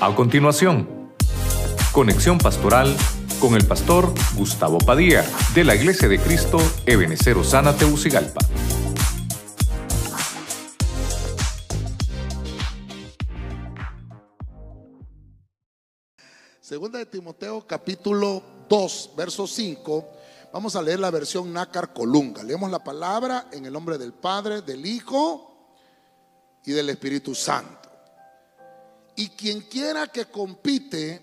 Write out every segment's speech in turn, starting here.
A continuación, conexión pastoral con el pastor Gustavo Padilla de la Iglesia de Cristo Ebenecer Osana Teucigalpa. Segunda de Timoteo capítulo 2, verso 5. Vamos a leer la versión Nácar Colunga. Leemos la palabra en el nombre del Padre, del Hijo y del Espíritu Santo. Y quien quiera que compite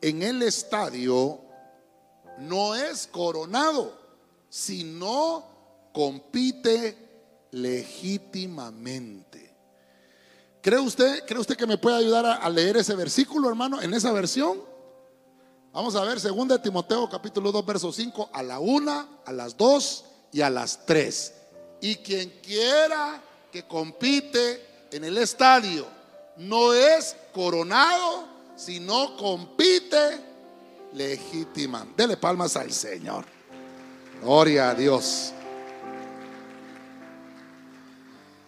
en el estadio no es coronado, sino compite legítimamente. ¿Cree usted, ¿Cree usted que me puede ayudar a, leer ese versículo, hermano, en esa versión? Vamos a ver, 2 Timoteo capítulo 2, verso 5, a la 1, a las 2 y a las 3. Y quien quiera que compite en el estadio no es coronado, sino compite legítima. Dele palmas al Señor. Gloria a Dios.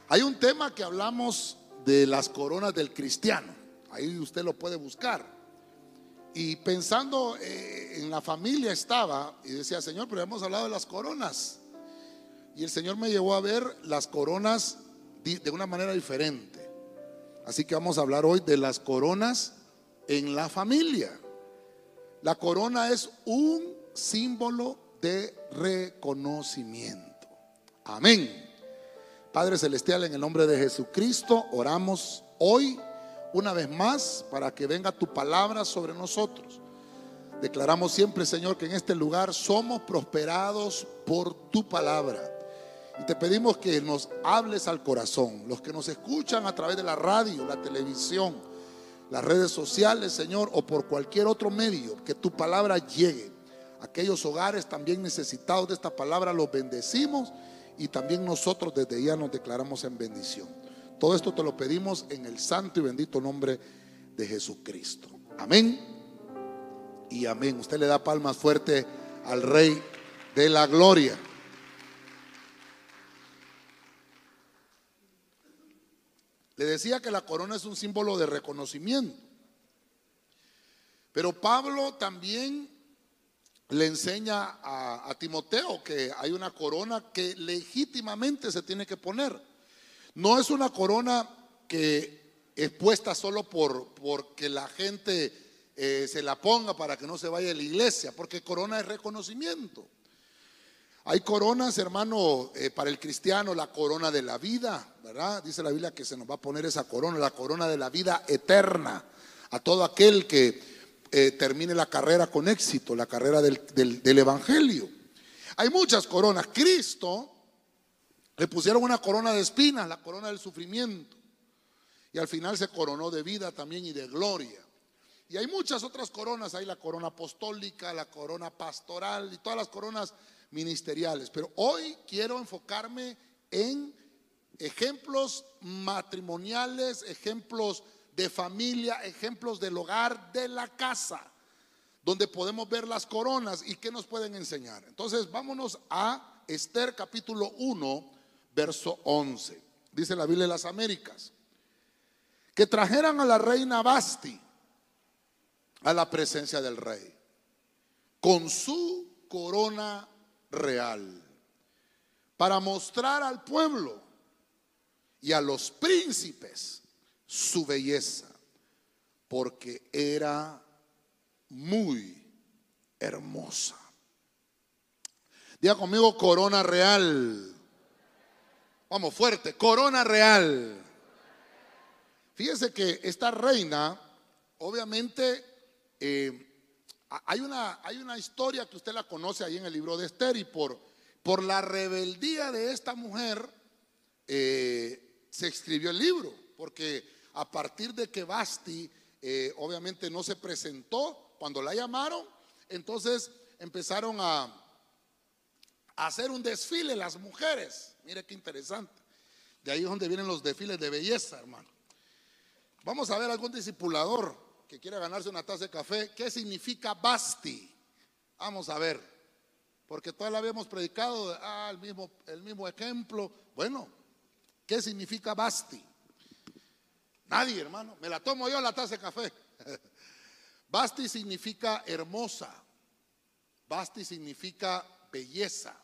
Hay un tema que hablamos de las coronas del cristiano. Ahí usted lo puede buscar. Y pensando eh, en la familia estaba y decía, Señor, pero hemos hablado de las coronas. Y el Señor me llevó a ver las coronas de una manera diferente. Así que vamos a hablar hoy de las coronas en la familia. La corona es un símbolo de reconocimiento. Amén. Padre Celestial, en el nombre de Jesucristo, oramos hoy una vez más para que venga tu palabra sobre nosotros. Declaramos siempre, Señor, que en este lugar somos prosperados por tu palabra. Y te pedimos que nos hables al corazón. Los que nos escuchan a través de la radio, la televisión, las redes sociales, Señor, o por cualquier otro medio, que tu palabra llegue. Aquellos hogares también necesitados de esta palabra los bendecimos y también nosotros desde ya nos declaramos en bendición. Todo esto te lo pedimos en el santo y bendito nombre de Jesucristo. Amén. Y amén. Usted le da palmas fuerte al Rey de la Gloria. Le decía que la corona es un símbolo de reconocimiento. Pero Pablo también le enseña a, Timoteo que hay una corona que legítimamente se tiene que poner. No es una corona que es puesta solo por porque la gente eh, se la ponga para que no se vaya a la iglesia, porque corona es reconocimiento. Hay coronas, hermano, eh, para el cristiano, la corona de la vida, ¿verdad? Dice la Biblia que se nos va a poner esa corona, la corona de la vida eterna, a todo aquel que eh, termine la carrera con éxito, la carrera del, del Evangelio. Hay muchas coronas. Cristo le pusieron una corona de espinas, la corona del sufrimiento. Y al final se coronó de vida también y de gloria. Y hay muchas otras coronas, hay la corona apostólica, la corona pastoral y todas las coronas ministeriales. Pero hoy quiero enfocarme en ejemplos matrimoniales, ejemplos de familia, ejemplos del hogar, de la casa, donde podemos ver las coronas y qué nos pueden enseñar. Entonces vámonos a Esther capítulo 1, verso 11. Dice la Biblia de las Américas. Que trajeran a la reina Basti a la presencia del rey con su corona real para mostrar al pueblo y a los príncipes su belleza, porque era muy hermosa. Diga conmigo corona real. Vamos fuerte, corona real. Fíjese que esta reina, obviamente, eh, hay, una, hay una historia que usted la conoce ahí en el libro de Esther y por, por la rebeldía de esta mujer eh, se escribió el libro, porque a partir de que Basti eh, obviamente no se presentó cuando la llamaron, entonces empezaron a, a hacer un desfile las mujeres Mire qué interesante. De ahí es donde vienen los desfiles de belleza, hermano. Vamos a ver algún discipulador que quiera ganarse una taza de café. ¿Qué significa basti? Vamos a ver. Porque toda la habíamos predicado, ah, el mismo, el mismo ejemplo. Bueno, ¿qué significa basti? Nadie, hermano. Me la tomo yo la taza de café. Basti significa hermosa. Basti significa belleza.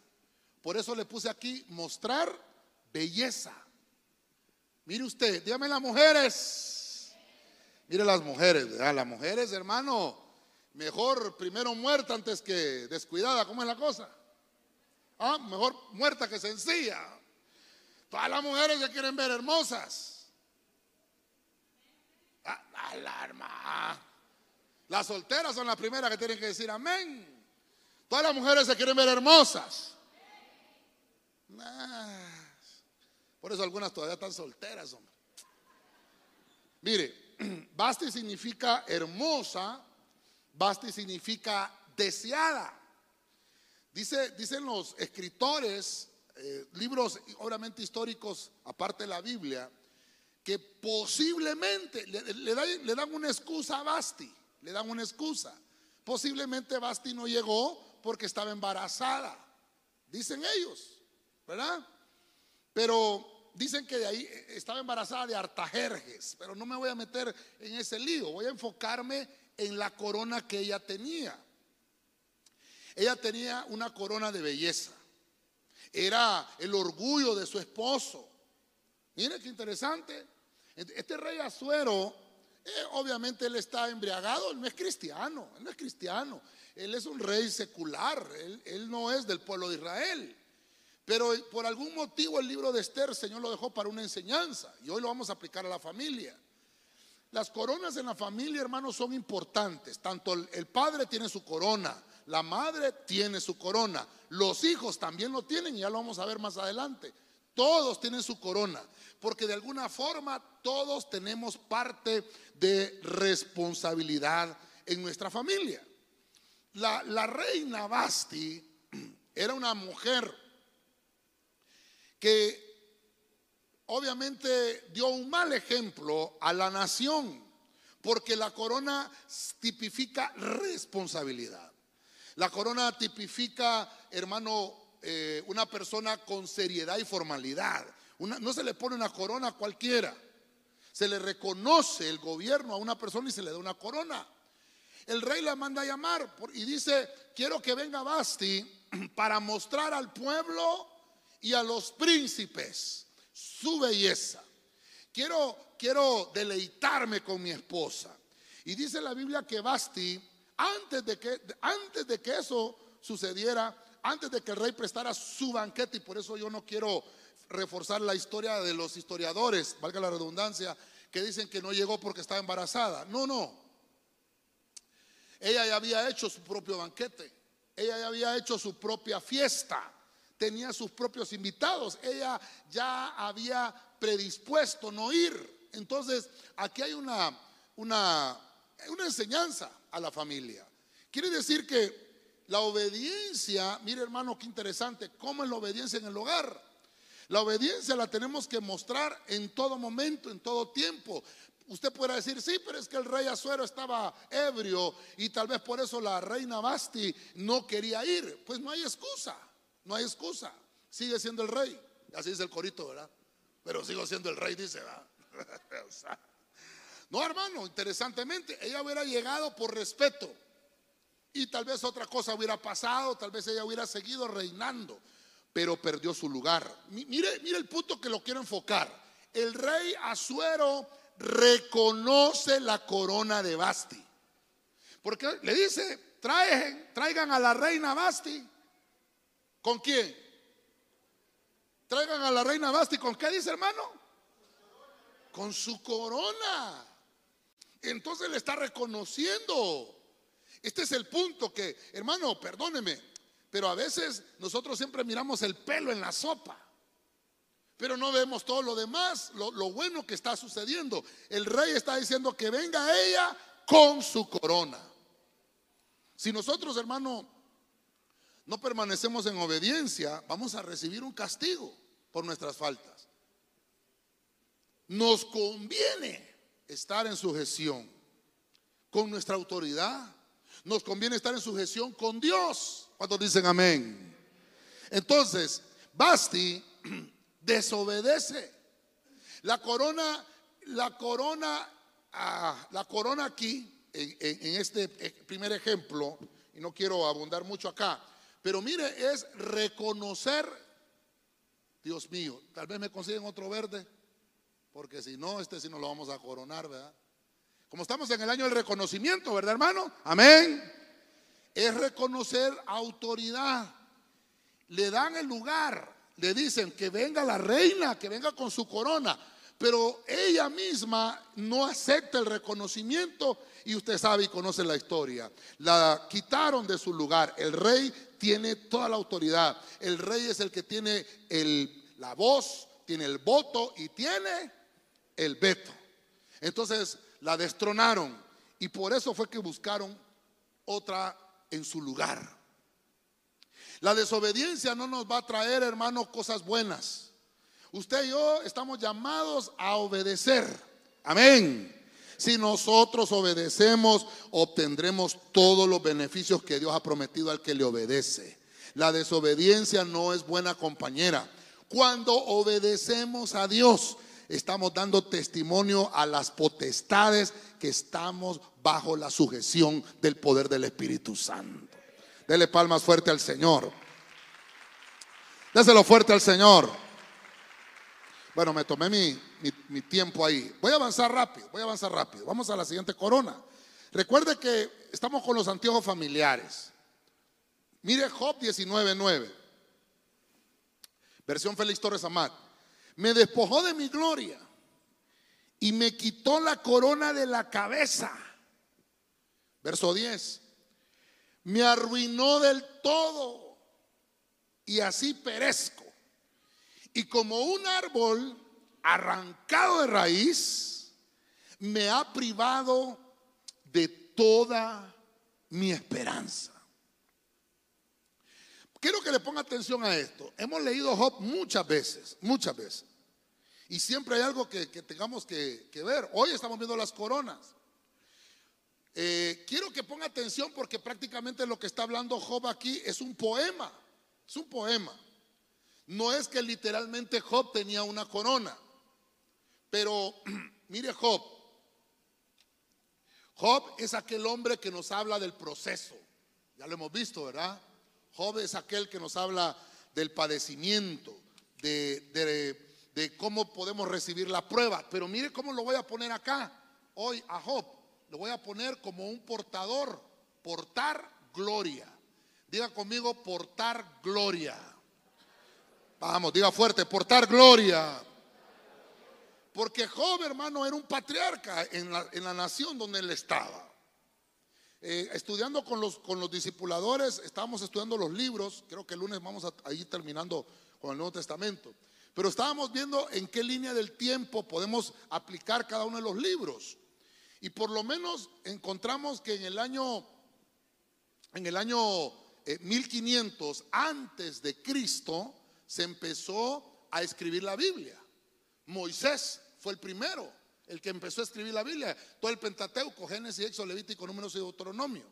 Por eso le puse aquí mostrar belleza. Mire usted, dígame las mujeres. Mire las mujeres, Las mujeres, hermano, mejor primero muerta antes que descuidada. ¿Cómo es la cosa? Ah, mejor muerta que sencilla. Todas las mujeres se quieren ver hermosas. Ah, alarma. Las solteras son las primeras que tienen que decir amén. Todas las mujeres se quieren ver hermosas. Por eso algunas todavía están solteras, hombre. Mire, Basti significa hermosa, Basti significa deseada. Dice, dicen los escritores, eh, libros obviamente históricos, aparte de la Biblia, que posiblemente le, dan, le dan una excusa a Basti, le dan una excusa. Posiblemente Basti no llegó porque estaba embarazada, dicen ellos, ¿verdad? Pero dicen que de ahí eh, estaba embarazada de Artajerjes, pero no me voy a meter en ese lío, voy a enfocarme en la corona que ella tenía. Ella tenía una corona de belleza. Era el orgullo de su esposo. Mire qué interesante. Este rey Azuero, eh, obviamente él está embriagado, él no es cristiano, él no es cristiano. Él es un rey secular, él, él no es del pueblo de Israel. Pero por algún motivo el libro de Esther, el Señor lo dejó para una enseñanza y hoy lo vamos a aplicar a la familia. Las coronas en la familia, hermanos, son importantes. Tanto el padre tiene su corona, la madre tiene su corona, los hijos también lo tienen y ya lo vamos a ver más adelante. Todos tienen su corona, porque de alguna forma todos tenemos parte de responsabilidad en nuestra familia. La, la reina Basti era una mujer que obviamente dio un mal ejemplo a la nación, porque la corona tipifica responsabilidad. La corona tipifica, hermano, eh, una persona con seriedad y formalidad. no se le pone una corona a cualquiera. Se le reconoce el gobierno a una persona y se le da una corona. El rey la manda a llamar y dice, quiero que venga Basti para mostrar al pueblo y a los príncipes su belleza. Quiero, quiero deleitarme con mi esposa. Y dice la Biblia que Basti, antes de que, antes de que eso sucediera, antes de que el rey prestara su banquete, y por eso yo no quiero reforzar la historia de los historiadores, valga la redundancia, que dicen que no llegó porque estaba embarazada. No, no. Ella ya había hecho su propio banquete. Ella ya había hecho su propia fiesta tenía sus propios invitados, ella ya había predispuesto no ir. Entonces, aquí hay una, una, una enseñanza a la familia. Quiere decir que la obediencia, mire hermano, qué interesante, ¿cómo es la obediencia en el hogar? La obediencia la tenemos que mostrar en todo momento, en todo tiempo. Usted puede decir, sí, pero es que el rey Azuero estaba ebrio y tal vez por eso la reina Basti no quería ir. Pues no hay excusa. No hay excusa. Sigue siendo el rey. Así dice el corito, ¿verdad? Pero sigo siendo el rey, dice, ¿verdad? no, hermano, interesantemente, ella hubiera llegado por respeto. Y tal vez otra cosa hubiera pasado, tal vez ella hubiera seguido reinando, pero perdió su lugar. Mire, mire el punto que lo quiero enfocar. El rey Azuero reconoce la corona de Basti. Porque le dice, traigan, traigan a la reina Basti. ¿Con quién? Traigan a la reina Basti. ¿Con qué dice hermano? Con su corona. Entonces le está reconociendo. Este es el punto que, hermano, perdóneme, pero a veces nosotros siempre miramos el pelo en la sopa, pero no vemos todo lo demás, lo, lo bueno que está sucediendo. El rey está diciendo que venga ella con su corona. Si nosotros, hermano, no permanecemos en obediencia, vamos a recibir un castigo por nuestras faltas. Nos conviene estar en sujeción con nuestra autoridad. Nos conviene estar en sujeción con Dios. ¿Cuántos dicen amén? Entonces, Basti desobedece. La corona la corona, ah, la corona aquí, en, en este primer ejemplo, y no quiero abundar mucho acá, pero mire, es reconocer, Dios mío, tal vez me consiguen otro verde, porque si no, este sí nos lo vamos a coronar, ¿verdad? Como estamos en el año del reconocimiento, ¿verdad, hermano? Amén. Es reconocer autoridad. Le dan el lugar, le dicen que venga la reina, que venga con su corona pero ella misma no acepta el reconocimiento y usted sabe y conoce la historia. La quitaron de su lugar. El rey tiene toda la autoridad. El rey es el que tiene la voz, tiene el voto y tiene el veto. Entonces la destronaron y por eso fue que buscaron otra en su lugar. La desobediencia no nos va a traer, hermanos, cosas buenas. Usted y yo estamos llamados a obedecer. Amén. Si nosotros obedecemos, obtendremos todos los beneficios que Dios ha prometido al que le obedece. La desobediencia no es buena compañera. Cuando obedecemos a Dios, estamos dando testimonio a las potestades que estamos bajo la sujeción del poder del Espíritu Santo. Dele palmas fuerte al Señor. Déselo fuerte al Señor. Bueno, me tomé mi, tiempo ahí. Voy a avanzar rápido, voy a avanzar rápido. Vamos a la siguiente corona. Recuerde que estamos con los anteojos familiares. Mire Job 19.9. Versión Félix Torres Amat. Me despojó de mi gloria y me quitó la corona de la cabeza. Verso 10. Me arruinó del todo y así perezco. Y como un árbol arrancado de raíz, me ha privado de toda mi esperanza. Quiero que le ponga atención a esto. Hemos leído Job muchas veces, muchas veces. Y siempre hay algo que, tengamos que, ver. Hoy estamos viendo las coronas. Eh, quiero que ponga atención porque prácticamente lo que está hablando Job aquí es un poema. Es un poema. No es que literalmente Job tenía una corona, pero mire Job. Job es aquel hombre que nos habla del proceso. Ya lo hemos visto, ¿verdad? Job es aquel que nos habla del padecimiento, de, de, cómo podemos recibir la prueba. Pero mire cómo lo voy a poner acá, hoy a Job. Lo voy a poner como un portador, portar gloria. Diga conmigo, portar gloria. Vamos, diga fuerte, portar gloria. Porque Job, hermano, era un patriarca en la, nación donde él estaba. Eh, estudiando con los, con los discipuladores, estábamos estudiando los libros, creo que el lunes vamos a, ir terminando con el Nuevo Testamento, pero estábamos viendo en qué línea del tiempo podemos aplicar cada uno de los libros. Y por lo menos encontramos que en el año, en el año 1500 eh, antes de Cristo, se empezó a escribir la Biblia. Moisés fue el primero, el que empezó a escribir la Biblia. Todo el Pentateuco, Génesis, Éxodo, Levítico, Números y Deuteronomio.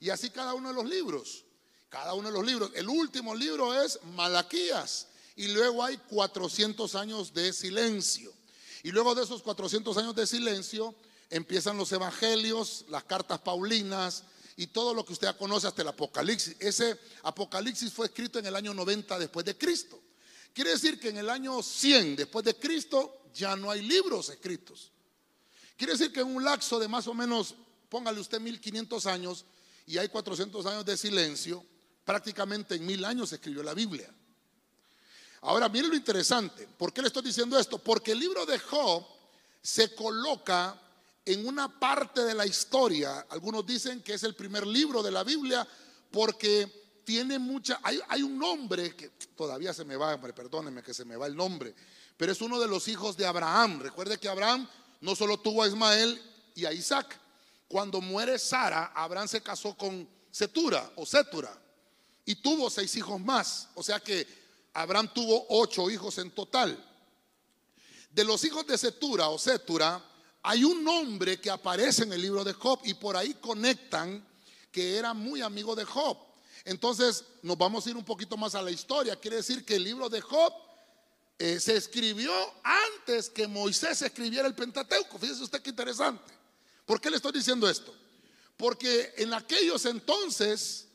Y así cada uno de los libros. Cada uno de los libros. El último libro es Malaquías. Y luego hay 400 años de silencio. Y luego de esos 400 años de silencio empiezan los evangelios, las cartas paulinas y todo lo que usted ya conoce hasta el Apocalipsis. Ese Apocalipsis fue escrito en el año 90 después de Cristo. Quiere decir que en el año 100 después de Cristo ya no hay libros escritos. Quiere decir que en un lapso de más o menos, póngale usted 1500 años y hay 400 años de silencio, prácticamente en mil años se escribió la Biblia. Ahora, mire lo interesante. ¿Por qué le estoy diciendo esto? Porque el libro de Job se coloca en una parte de la historia. Algunos dicen que es el primer libro de la Biblia porque tiene mucha, hay, un nombre que todavía se me va, hombre, perdónenme que se me va el nombre, pero es uno de los hijos de Abraham. Recuerde que Abraham no solo tuvo a Ismael y a Isaac. Cuando muere Sara, Abraham se casó con Setura o Setura y tuvo seis hijos más. O sea que Abraham tuvo ocho hijos en total. De los hijos de Setura o Setura, hay un nombre que aparece en el libro de Job y por ahí conectan que era muy amigo de Job. Entonces nos vamos a ir un poquito más a la historia. Quiere decir que el libro de Job eh, se escribió antes que Moisés escribiera el Pentateuco. Fíjese usted qué interesante. ¿Por qué le estoy diciendo esto? Porque en aquellos entonces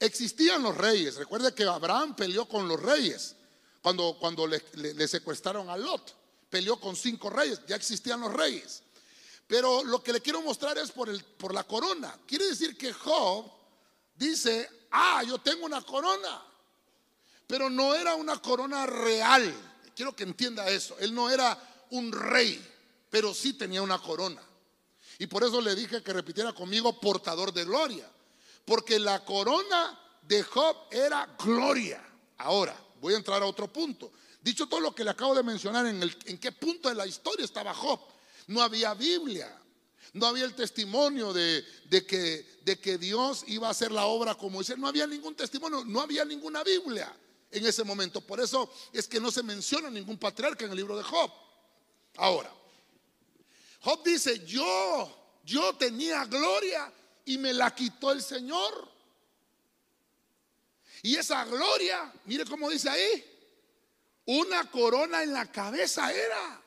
existían los reyes. Recuerde que Abraham peleó con los reyes cuando, cuando le, secuestraron a Lot. Peleó con cinco reyes, ya existían los reyes. Pero lo que le quiero mostrar es por, el, por la corona. Quiere decir que Job dice, ah, yo tengo una corona. Pero no era una corona real. Quiero que entienda eso. Él no era un rey, pero sí tenía una corona. Y por eso le dije que repitiera conmigo portador de gloria. Porque la corona de Job era gloria. Ahora, voy a entrar a otro punto. Dicho todo lo que le acabo de mencionar, en, el, en qué punto de la historia estaba Job. No había Biblia. No había el testimonio de, que, de que Dios iba a hacer la obra como dice. No había ningún testimonio, no había ninguna Biblia en ese momento. Por eso es que no se menciona ningún patriarca en el libro de Job. Ahora, Job dice, yo, yo tenía gloria y me la quitó el Señor. Y esa gloria, mire cómo dice ahí, una corona en la cabeza era.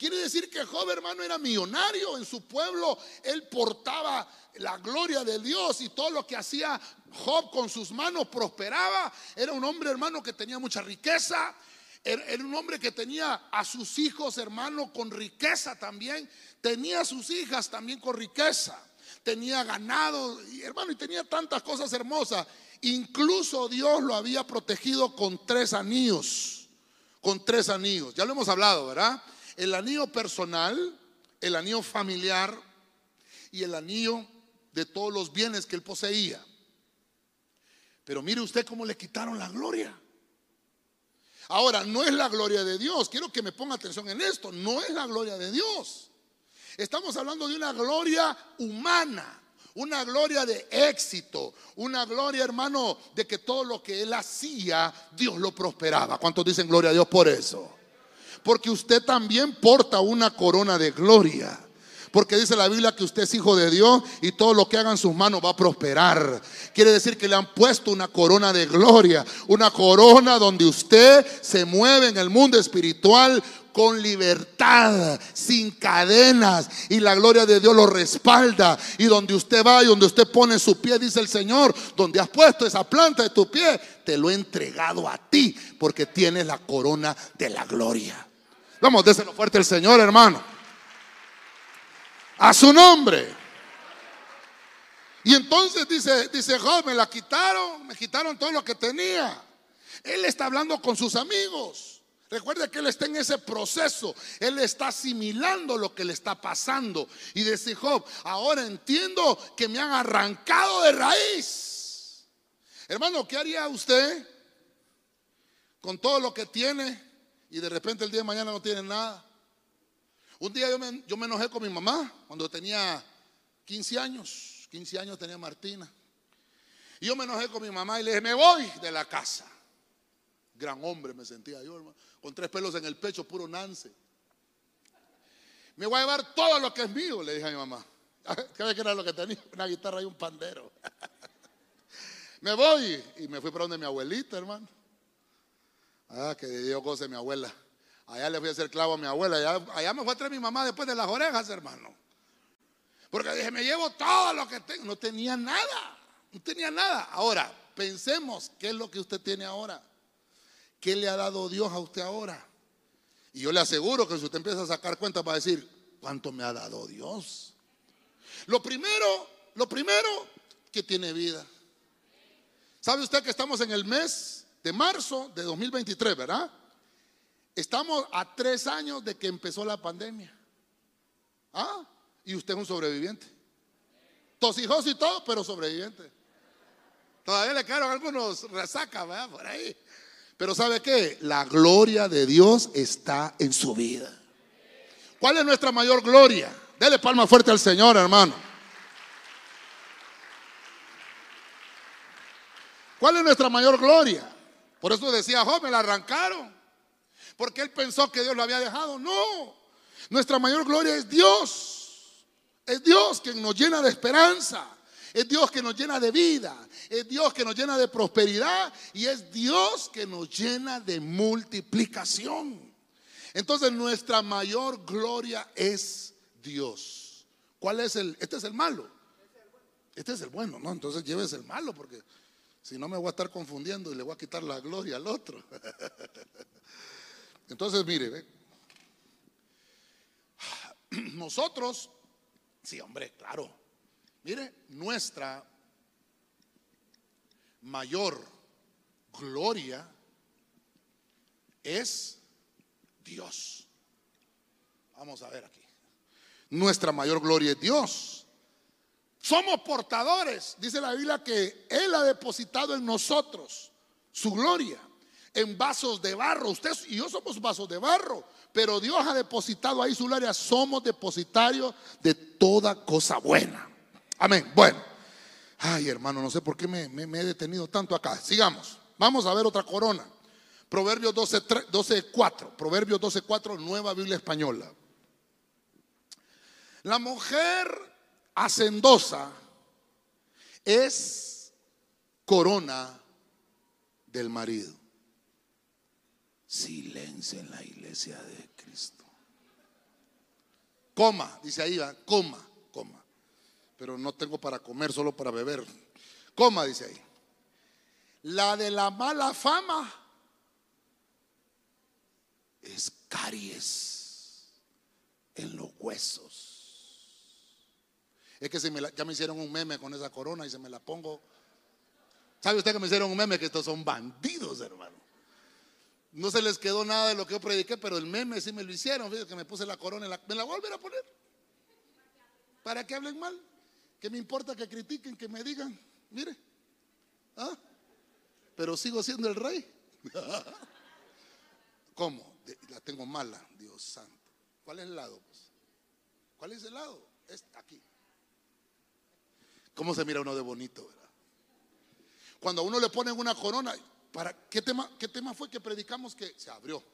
Quiere decir que Job, hermano, era millonario en su pueblo. Él portaba la gloria de Dios y todo lo que hacía Job con sus manos prosperaba. Era un hombre, hermano, que tenía mucha riqueza. Era un hombre que tenía a sus hijos, hermano, con riqueza también. Tenía a sus hijas también con riqueza. Tenía ganado, hermano, y tenía tantas cosas hermosas. Incluso Dios lo había protegido con tres anillos. Con tres anillos. Ya lo hemos hablado, ¿verdad? El anillo personal, el anillo familiar y el anillo de todos los bienes que él poseía. Pero mire usted cómo le quitaron la gloria. Ahora, no es la gloria de Dios. Quiero que me ponga atención en esto. No es la gloria de Dios. Estamos hablando de una gloria humana. Una gloria de éxito. Una gloria, hermano, de que todo lo que él hacía, Dios lo prosperaba. ¿Cuántos dicen gloria a Dios por eso? Porque usted también porta una corona de gloria. Porque dice la Biblia que usted es hijo de Dios y todo lo que haga en sus manos va a prosperar. Quiere decir que le han puesto una corona de gloria. Una corona donde usted se mueve en el mundo espiritual con libertad, sin cadenas. Y la gloria de Dios lo respalda. Y donde usted va y donde usted pone su pie, dice el Señor, donde has puesto esa planta de tu pie, te lo he entregado a ti porque tienes la corona de la gloria. Vamos, déselo fuerte el Señor, hermano. A su nombre. Y entonces dice, dice Job, me la quitaron, me quitaron todo lo que tenía. Él está hablando con sus amigos. Recuerde que él está en ese proceso. Él está asimilando lo que le está pasando. Y dice Job, ahora entiendo que me han arrancado de raíz. Hermano, ¿qué haría usted con todo lo que tiene? Y de repente el día de mañana no tienen nada. Un día yo me, yo me enojé con mi mamá cuando tenía 15 años. 15 años tenía Martina. Y yo me enojé con mi mamá y le dije, me voy de la casa. Gran hombre me sentía yo, hermano, con tres pelos en el pecho, puro nance. Me voy a llevar todo lo que es mío, le dije a mi mamá. ¿Qué que era lo que tenía? Una guitarra y un pandero. me voy y me fui para donde mi abuelita, hermano. Ah, que dio cosa mi abuela. Allá le fui a hacer clavo a mi abuela. Allá, me fue a traer mi mamá después de las orejas, hermano. Porque dije, me llevo todo lo que tengo. No tenía nada. No tenía nada. Ahora, pensemos, ¿qué es lo que usted tiene ahora? ¿Qué le ha dado Dios a usted ahora? Y yo le aseguro que si usted empieza a sacar cuenta para decir, ¿cuánto me ha dado Dios? Lo primero, lo primero, que tiene vida. ¿Sabe usted que estamos en el mes de marzo de 2023, ¿verdad? Estamos a tres años de que empezó la pandemia. ¿Ah? Y usted es un sobreviviente. Tosijos y todo, pero sobreviviente. Todavía le quedaron algunos resacas, ¿verdad? Por ahí. Pero ¿sabe qué? La gloria de Dios está en su vida. ¿Cuál es nuestra mayor gloria? Dele palma fuerte al Señor, hermano. ¿Cuál es nuestra mayor gloria? Por eso decía Job, me la arrancaron. Porque él pensó que Dios lo había dejado. No, nuestra mayor gloria es Dios. Es Dios quien nos llena de esperanza. Es Dios que nos llena de vida, es Dios que nos llena de prosperidad y es Dios que nos llena de multiplicación. Entonces nuestra mayor gloria es Dios. ¿Cuál es el? Este es el malo. Este es el bueno, ¿no? Entonces lleves el malo porque si no me voy a estar confundiendo y le voy a quitar la gloria al otro. Entonces, mire, nosotros, sí, hombre, claro. Mire, nuestra mayor gloria es Dios. Vamos a ver aquí. Nuestra mayor gloria es Dios. Somos portadores, dice la Biblia, que Él ha depositado en nosotros su gloria en vasos de barro. Usted y yo somos vasos de barro, pero Dios ha depositado ahí su gloria. Somos depositarios de toda cosa buena. Amén. Bueno, ay hermano, no sé por qué me, he detenido tanto acá. Sigamos. Vamos a ver otra corona. Proverbios 12, 12 4. Proverbios 12, 4, nueva Biblia española. La mujer hacendosa es corona del marido. Silencio en la iglesia de Cristo. Coma, dice ahí, va, coma, coma. Pero no tengo para comer, solo para beber. Coma, dice ahí. La de la mala fama es caries en los huesos. Es que ya me hicieron un meme con esa corona y se me la pongo. ¿Sabe usted que me hicieron un meme? Que estos son bandidos, hermano. No se les quedó nada de lo que yo prediqué, pero el meme sí me lo hicieron. Fíjate que me puse la corona, la, me la voy a volver a poner. ¿Para que hablen mal? ¿Qué me importa que critiquen, que me digan? Mire. ¿Ah? Pero sigo siendo el rey. ¿Cómo? La tengo mala, Dios santo. ¿Cuál es el lado? Pues? ¿Cuál es el lado? Es aquí. ¿Cómo se mira uno de bonito, verdad? Cuando a uno le ponen una corona, ¿para qué tema, qué tema fue que predicamos que se abrió?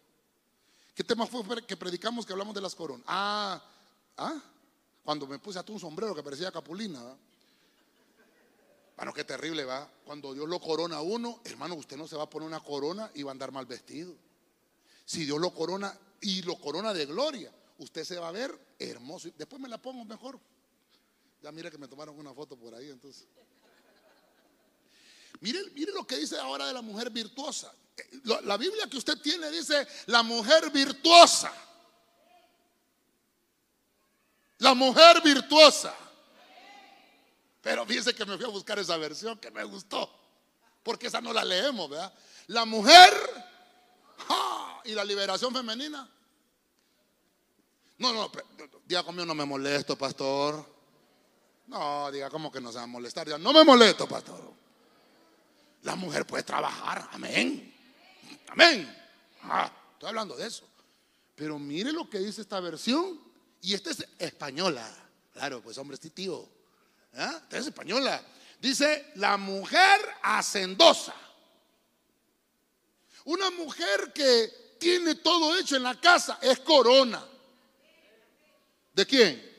¿Qué tema fue que predicamos que hablamos de las coronas? Ah, ah, cuando me puse a un sombrero que parecía capulina, ¿verdad? Bueno, qué terrible va. Cuando Dios lo corona a uno, hermano, usted no se va a poner una corona y va a andar mal vestido. Si Dios lo corona y lo corona de gloria, usted se va a ver hermoso. Después me la pongo mejor. Ya mire que me tomaron una foto por ahí, entonces. Mire, mire lo que dice ahora de la mujer virtuosa. La Biblia que usted tiene dice la mujer virtuosa. La mujer virtuosa. Pero fíjese que me fui a buscar esa versión que me gustó. Porque esa no la leemos, ¿verdad? La mujer y la liberación femenina. No, no, diga conmigo, no me molesto, pastor. No, diga, como que no se va a molestar? no me molesto, pastor. La mujer puede trabajar, amén. Amén. Ah, estoy hablando de eso. Pero mire lo que dice esta versión. Y esta es española. Claro, pues hombre, este tío. ¿Ah? Esta es española. Dice la mujer hacendosa. Una mujer que tiene todo hecho en la casa es corona. ¿De quién?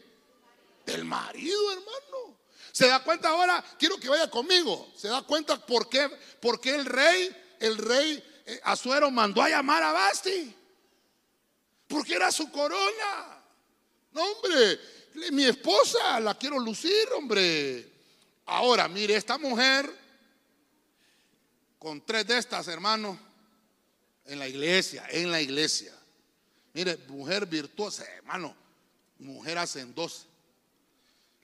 Del marido, hermano. ¿Se da cuenta ahora? Quiero que vaya conmigo. ¿Se da cuenta por qué, por qué el rey, el rey eh, Azuero mandó a llamar a Basti? Porque era su corona. No, hombre, mi esposa la quiero lucir, hombre. Ahora, mire, esta mujer, con tres de estas, hermano, en la iglesia, en la iglesia. Mire, mujer virtuosa, hermano, mujer hacendosa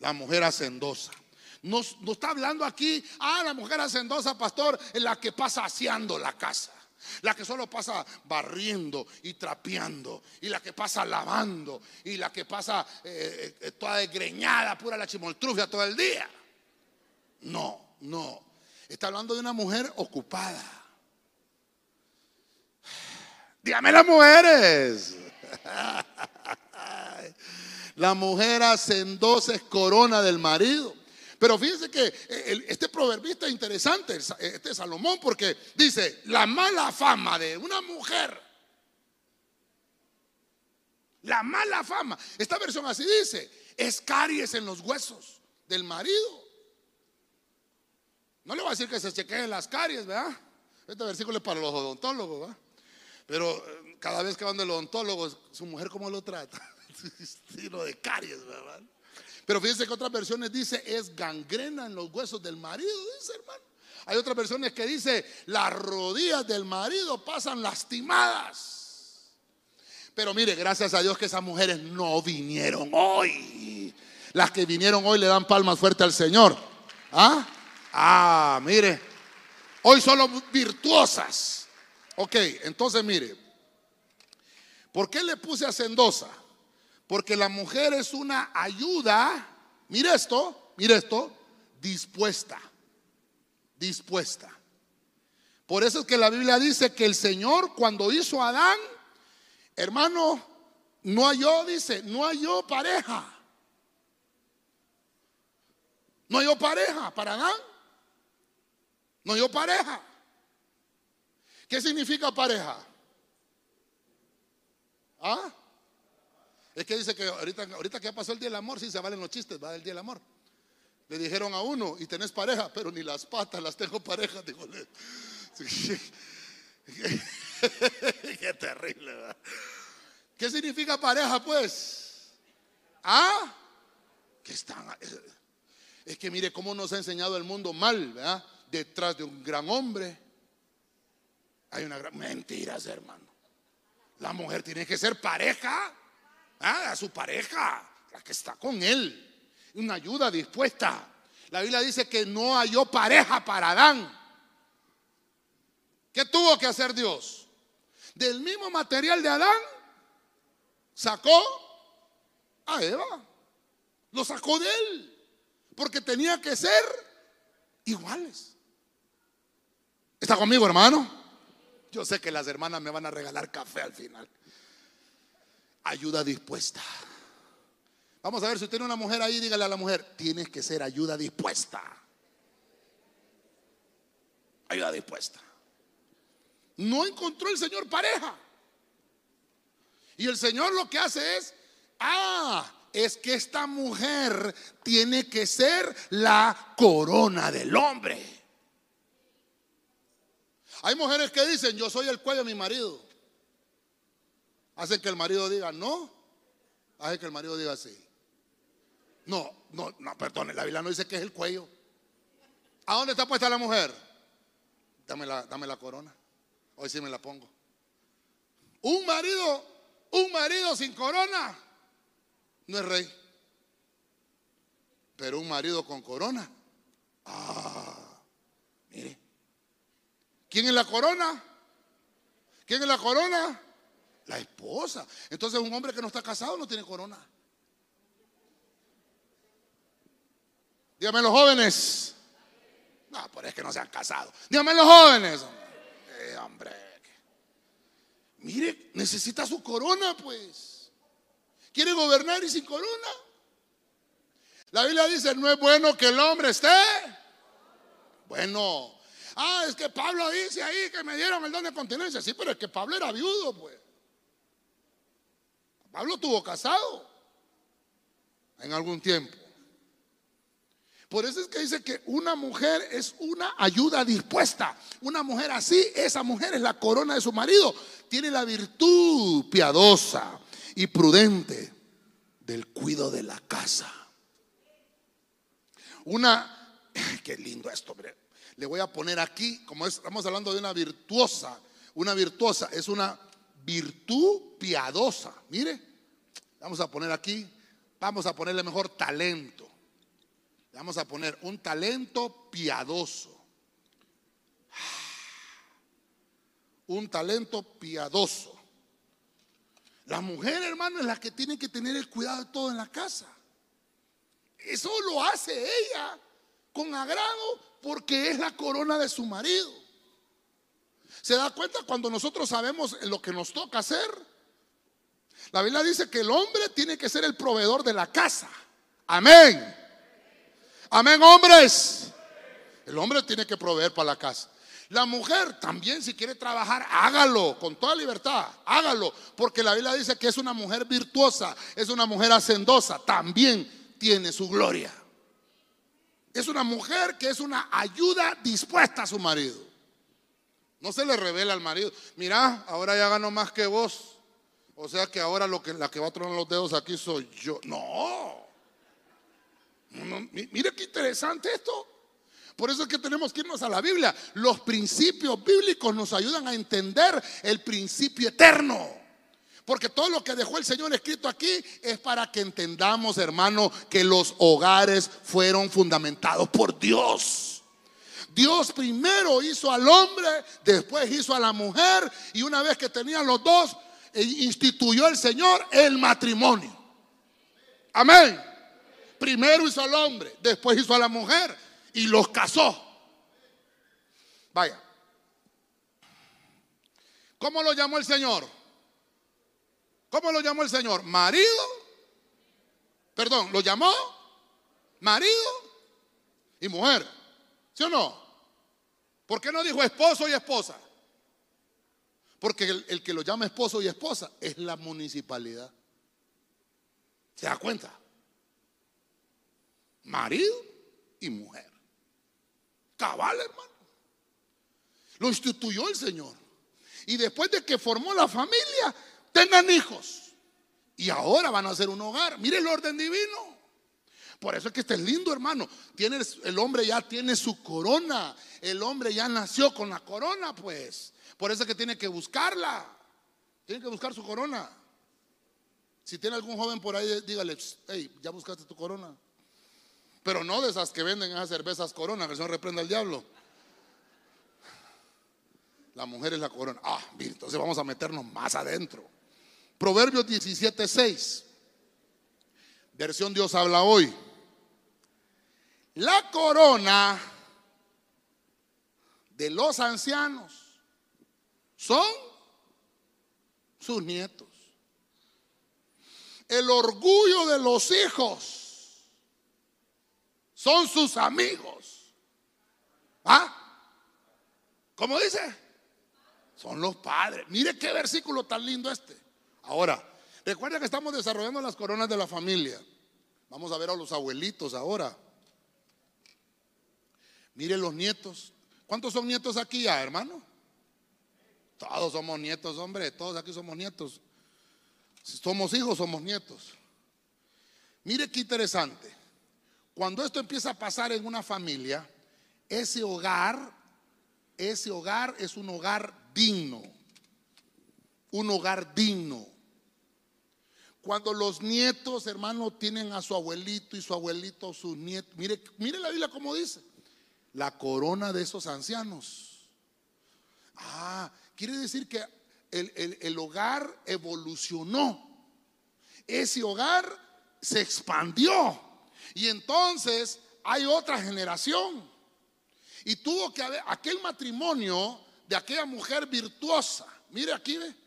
la mujer hacendosa. Nos, está hablando aquí, ah, la mujer hacendosa, pastor, la que pasa aseando la casa. La que solo pasa barriendo y trapeando. Y la que pasa lavando. Y la que pasa eh, eh, toda desgreñada, pura la chimoltrufia todo el día. No, no. Está hablando de una mujer ocupada. Dígame las mujeres. La mujer hacendosa es corona del marido. Pero fíjense que eh, este proverbista es interesante, este Salomón, porque dice, la mala fama de una mujer, la mala fama, esta versión así dice, es caries en los huesos del marido. No le voy a decir que se chequeen las caries, ¿verdad? Este versículo es para los odontólogos, ¿verdad? Pero eh, cada vez que van del odontólogo, su mujer cómo lo trata. Estilo de caries. Pero fíjense que otras versiones dice es gangrena en los huesos del marido, hermano. Hay otras versiones que dice las rodillas del marido pasan lastimadas. Pero mire, gracias a Dios que esas mujeres no vinieron hoy. Las que vinieron hoy le dan palmas fuerte al Señor. ¿Ah? Ah, mire. Hoy solo virtuosas. Ok, entonces mire. ¿Por qué le puse a Sendosa? Porque la mujer es una ayuda. Mire esto, mire esto, dispuesta. Dispuesta. Por eso es que la Biblia dice que el Señor cuando hizo a Adán, hermano, no halló, dice, no halló pareja. No halló pareja para Adán. No halló pareja. ¿Qué significa pareja? ¿Ah? Es que dice que ahorita, ahorita que ya pasó el día del amor, sí se valen los chistes, va el día del amor. Le dijeron a uno, y tenés pareja, pero ni las patas las tengo pareja, dijo. Qué terrible, ¿verdad? ¿Qué significa pareja, pues? ¿Ah? Que están. Es que mire cómo nos ha enseñado el mundo mal, ¿verdad? Detrás de un gran hombre hay una gran. Mentiras, hermano. La mujer tiene que ser pareja ¿ah? a su pareja, la que está con él. Una ayuda dispuesta. La Biblia dice que no halló pareja para Adán. ¿Qué tuvo que hacer Dios? Del mismo material de Adán, sacó a Eva. Lo sacó de él. Porque tenía que ser iguales. ¿Está conmigo, hermano? Yo sé que las hermanas me van a regalar café al final ayuda dispuesta. Vamos a ver, si usted tiene una mujer ahí, dígale a la mujer, tienes que ser ayuda dispuesta. Ayuda dispuesta. No encontró el Señor pareja. Y el Señor lo que hace es, ah, es que esta mujer tiene que ser la corona del hombre. Hay mujeres que dicen, yo soy el cuello de mi marido. Hacen que el marido diga no, hace que el marido diga sí. No, no, no, perdone, la Biblia no dice que es el cuello. ¿A dónde está puesta la mujer? Dame la, dame la corona. Hoy sí me la pongo. Un marido, un marido sin corona no es rey. Pero un marido con corona. Ah, mire. ¿Quién es la corona? ¿Quién es la corona? La esposa. Entonces un hombre que no está casado no tiene corona. Dígame los jóvenes. No, por es que no se han casado. Dígame los jóvenes. Eh, hombre. Mire, necesita su corona, pues. ¿Quiere gobernar y sin corona? La Biblia dice, no es bueno que el hombre esté. Bueno. Ah, es que Pablo dice ahí que me dieron el don de continencia. Sí, pero es que Pablo era viudo, pues. Pablo tuvo casado en algún tiempo. Por eso es que dice que una mujer es una ayuda dispuesta. Una mujer así, esa mujer es la corona de su marido. Tiene la virtud piadosa y prudente del cuidado de la casa. Una, qué lindo esto. Le voy a poner aquí, como estamos hablando de una virtuosa, una virtuosa es una virtud piadosa. Mire, vamos a poner aquí, vamos a ponerle mejor talento. Vamos a poner un talento piadoso. Un talento piadoso. La mujer, hermano, es la que tiene que tener el cuidado de todo en la casa. Eso lo hace ella con agrado porque es la corona de su marido. ¿Se da cuenta cuando nosotros sabemos lo que nos toca hacer? La Biblia dice que el hombre tiene que ser el proveedor de la casa. Amén. Amén, hombres. El hombre tiene que proveer para la casa. La mujer también, si quiere trabajar, hágalo con toda libertad, hágalo, porque la Biblia dice que es una mujer virtuosa, es una mujer hacendosa, también tiene su gloria. Es una mujer que es una ayuda dispuesta a su marido. No se le revela al marido. Mira, ahora ya gano más que vos. O sea que ahora lo que, la que va a tronar los dedos aquí soy yo. No. mire qué interesante esto. Por eso es que tenemos que irnos a la Biblia. Los principios bíblicos nos ayudan a entender el principio eterno. Porque todo lo que dejó el Señor escrito aquí es para que entendamos, hermano, que los hogares fueron fundamentados por Dios. Dios primero hizo al hombre, después hizo a la mujer y una vez que tenían los dos, e instituyó el Señor el matrimonio. Amén. Primero hizo al hombre, después hizo a la mujer y los casó. Vaya. ¿Cómo lo llamó el Señor? ¿Cómo lo llamó el Señor? Marido. Perdón, lo llamó marido y mujer. ¿Sí o no? ¿Por qué no dijo esposo y esposa? Porque el, que lo llama esposo y esposa es la municipalidad. ¿Se da cuenta? Marido y mujer. Cabal, hermano. Lo instituyó el Señor. Y después de que formó la familia, tengan hijos. Y ahora van a ser un hogar. Mire el orden divino. Por eso es que este es lindo, hermano. Tiene, el hombre ya tiene su corona. El hombre ya nació con la corona, pues. Por eso es que tiene que buscarla. Tiene que buscar su corona. Si tiene algún joven por ahí, dígale, hey, ya buscaste tu corona. Pero no de esas que venden esas cervezas corona, que el Señor reprenda al diablo. La mujer es la corona. Ah, entonces vamos a meternos más adentro. Proverbios 17, 6. Versión Dios habla hoy. La corona de los ancianos son sus nietos. El orgullo de los hijos son sus amigos. ¿Ah? ¿Cómo dice? Son los padres. Mire qué versículo tan lindo este. Ahora, recuerda que estamos desarrollando las coronas de la familia. Vamos a ver a los abuelitos ahora. Mire los nietos. ¿Cuántos son nietos aquí ya, hermano? Todos somos nietos, hombre. Todos aquí somos nietos. Si somos hijos, somos nietos. Mire qué interesante. Cuando esto empieza a pasar en una familia, ese hogar, ese hogar es un hogar digno. Un hogar digno. Cuando los nietos, hermano, tienen a su abuelito y su abuelito, sus nietos. Mire, mire la Biblia como dice. La corona de esos ancianos. Ah, quiere decir que el, el hogar evolucionó. Ese hogar se expandió. Y entonces hay otra generación. Y tuvo que haber aquel matrimonio de aquella mujer virtuosa. Mire aquí, ve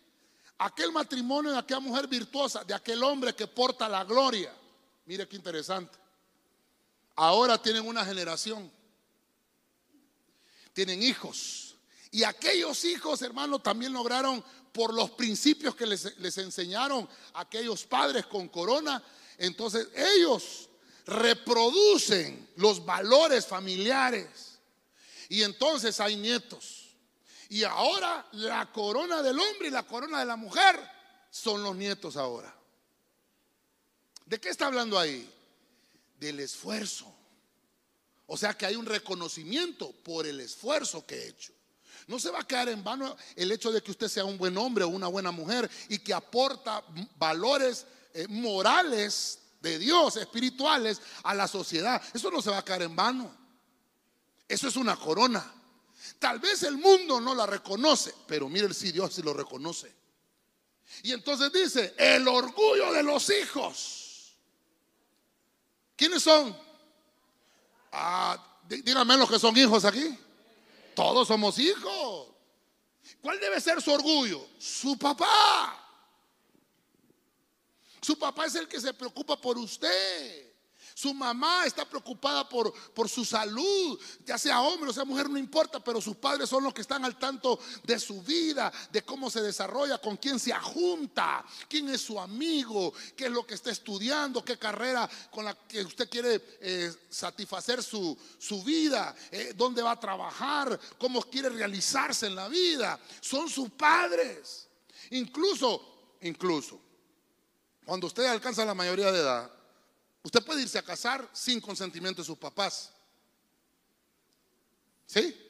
aquel matrimonio de aquella mujer virtuosa, de aquel hombre que porta la gloria. Mire qué interesante. Ahora tienen una generación. Tienen hijos. Y aquellos hijos, hermanos, también lograron por los principios que les, les enseñaron aquellos padres con corona. Entonces ellos reproducen los valores familiares. Y entonces hay nietos. Y ahora la corona del hombre y la corona de la mujer son los nietos ahora. ¿De qué está hablando ahí? Del esfuerzo. O sea que hay un reconocimiento por el esfuerzo que he hecho. No se va a quedar en vano el hecho de que usted sea un buen hombre o una buena mujer y que aporta valores eh, morales de Dios, espirituales, a la sociedad. Eso no se va a quedar en vano. Eso es una corona. Tal vez el mundo no la reconoce, pero mire si Dios sí lo reconoce. Y entonces dice, el orgullo de los hijos. ¿Quiénes son? Ah, díganme los que son hijos aquí. Todos somos hijos. ¿Cuál debe ser su orgullo? Su papá. Su papá es el que se preocupa por usted. Su mamá está preocupada por, por su salud, ya sea hombre o sea mujer, no importa, pero sus padres son los que están al tanto de su vida, de cómo se desarrolla, con quién se ajunta, quién es su amigo, qué es lo que está estudiando, qué carrera con la que usted quiere eh, satisfacer su, su vida, eh, dónde va a trabajar, cómo quiere realizarse en la vida. Son sus padres. Incluso, incluso, cuando usted alcanza la mayoría de edad, Usted puede irse a casar sin consentimiento de sus papás. ¿Sí?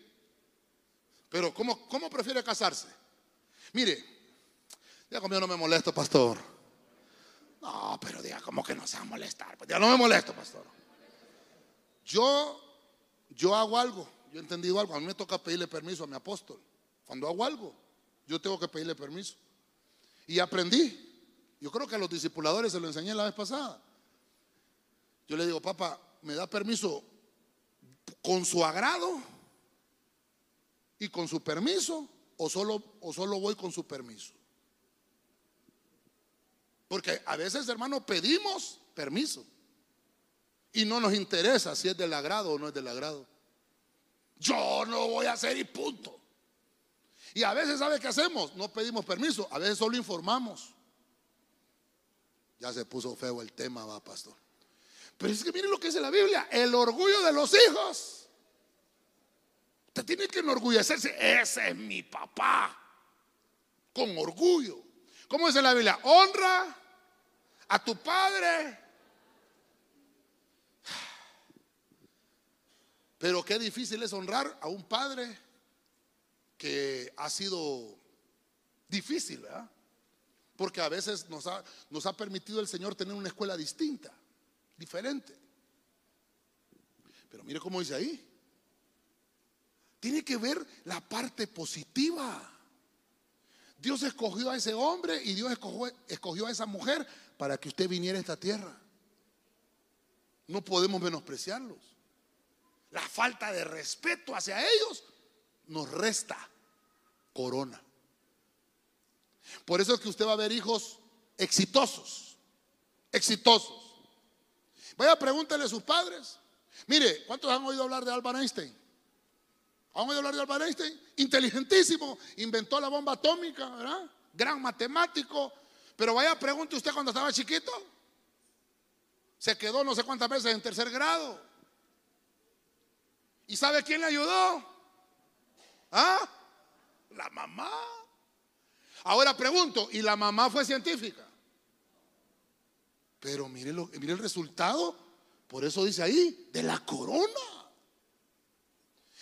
Pero ¿cómo, cómo prefiere casarse? Mire, ya conmigo no me molesto, pastor. No, pero diga, ¿cómo que no se va a molestar? Pues ya no me molesto, pastor. Yo, yo hago algo, yo he entendido algo. A mí me toca pedirle permiso a mi apóstol. Cuando hago algo, yo tengo que pedirle permiso. Y aprendí. Yo creo que a los discipuladores se lo enseñé la vez pasada. Yo le digo, papá, ¿me da permiso con su agrado y con su permiso o solo, o solo voy con su permiso? Porque a veces, hermano, pedimos permiso y no nos interesa si es del agrado o no es del agrado. Yo no voy a hacer y punto. Y a veces, ¿sabe qué hacemos? No pedimos permiso, a veces solo informamos. Ya se puso feo el tema, va, pastor. Pero es que miren lo que dice la Biblia, el orgullo de los hijos. Usted tiene que enorgullecerse, ese es mi papá, con orgullo. ¿Cómo dice la Biblia? Honra a tu padre. Pero qué difícil es honrar a un padre que ha sido difícil, ¿verdad? Porque a veces nos ha, nos ha permitido el Señor tener una escuela distinta diferente. Pero mire cómo dice ahí. Tiene que ver la parte positiva. Dios escogió a ese hombre y Dios escogió, a esa mujer para que usted viniera a esta tierra. No podemos menospreciarlos. La falta de respeto hacia ellos nos resta corona. Por eso es que usted va a ver hijos exitosos, exitosos. Vaya, pregúntele a sus padres. Mire, ¿cuántos han oído hablar de Albert Einstein? ¿Han oído hablar de Albert Einstein? Inteligentísimo, inventó la bomba atómica, ¿verdad? Gran matemático. Pero vaya, pregunte usted cuando estaba chiquito. Se quedó no sé cuántas veces en tercer grado. ¿Y sabe quién le ayudó? ¿Ah? La mamá. Ahora pregunto, ¿y la mamá fue científica? Pero mire, lo, mire el resultado. Por eso dice ahí, de la corona.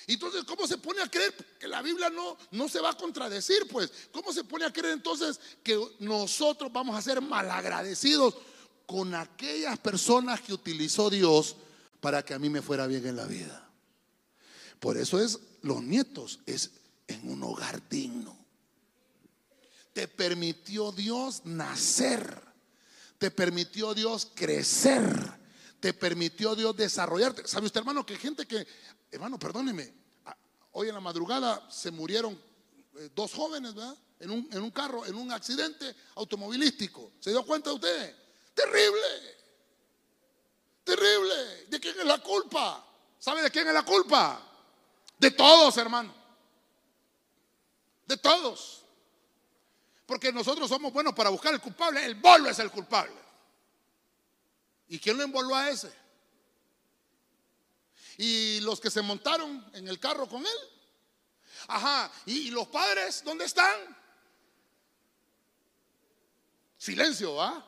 Entonces, ¿cómo se pone a creer que la Biblia no, no se va a contradecir? Pues, ¿cómo se pone a creer entonces que nosotros vamos a ser malagradecidos con aquellas personas que utilizó Dios para que a mí me fuera bien en la vida? Por eso es, los nietos es en un hogar digno. Te permitió Dios nacer te permitió Dios crecer, te permitió Dios desarrollarte. ¿Sabe usted, hermano, que gente que, hermano, perdóneme, hoy en la madrugada se murieron eh, dos jóvenes, ¿verdad? En un, en un carro, en un accidente automovilístico. ¿Se dio cuenta usted? Terrible, terrible. ¿De quién es la culpa? ¿Sabe de quién es la culpa? De todos, hermano. De todos. Porque nosotros somos buenos para buscar el culpable. El bolo es el culpable. ¿Y quién lo envolvió a ese? Y los que se montaron en el carro con él. Ajá. ¿Y los padres dónde están? Silencio, ¿ah?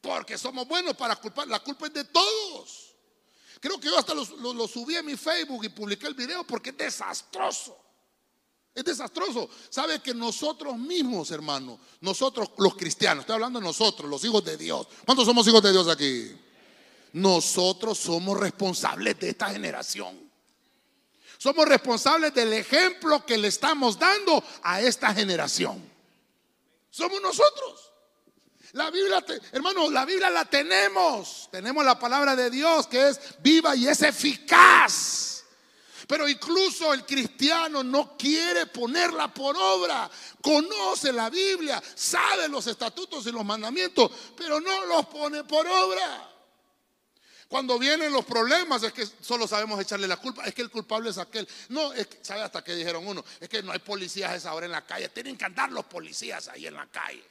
Porque somos buenos para culpar. La culpa es de todos. Creo que yo hasta lo, lo subí a mi Facebook y publiqué el video porque es desastroso. Es desastroso. Sabe que nosotros mismos, hermano, nosotros los cristianos, estoy hablando de nosotros, los hijos de Dios. ¿Cuántos somos hijos de Dios aquí? Nosotros somos responsables de esta generación. Somos responsables del ejemplo que le estamos dando a esta generación. Somos nosotros. La Biblia, hermano, la Biblia la tenemos. Tenemos la palabra de Dios que es viva y es eficaz. Pero incluso el cristiano no quiere ponerla por obra. Conoce la Biblia, sabe los estatutos y los mandamientos, pero no los pone por obra. Cuando vienen los problemas es que solo sabemos echarle la culpa, es que el culpable es aquel. No, es que, ¿sabe hasta qué dijeron uno? Es que no hay policías a esa hora en la calle, tienen que andar los policías ahí en la calle.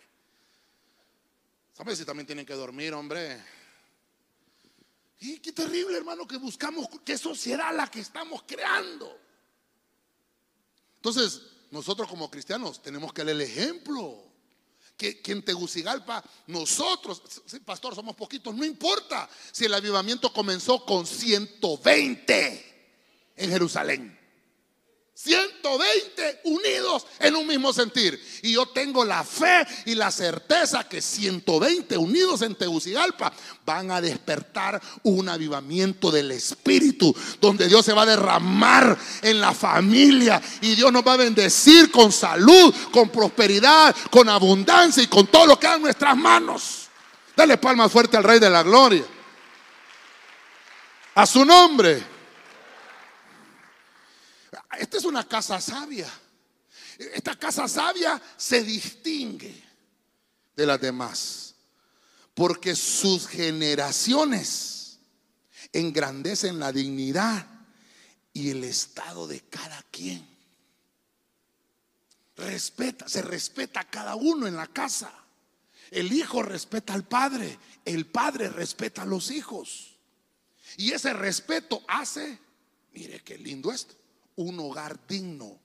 ¿Sabes si también tienen que dormir, hombre? Y qué terrible, hermano, que buscamos, qué sociedad la que estamos creando. Entonces, nosotros como cristianos tenemos que dar el ejemplo que, en Tegucigalpa nosotros, pastor, somos poquitos, no importa si el avivamiento comenzó con 120 en Jerusalén. 120 unidos en un mismo sentir. Y yo tengo la fe y la certeza que 120 unidos en Tegucigalpa van a despertar un avivamiento del Espíritu, donde Dios se va a derramar en la familia y Dios nos va a bendecir con salud, con prosperidad, con abundancia y con todo lo que hay en nuestras manos. Dale palmas fuerte al Rey de la Gloria. A su nombre. Esta es una casa sabia. Esta casa sabia se distingue de las demás porque sus generaciones engrandecen la dignidad y el estado de cada quien. Respeta, se respeta a cada uno en la casa. El hijo respeta al padre, el padre respeta a los hijos. Y ese respeto hace, mire qué lindo esto, un hogar digno.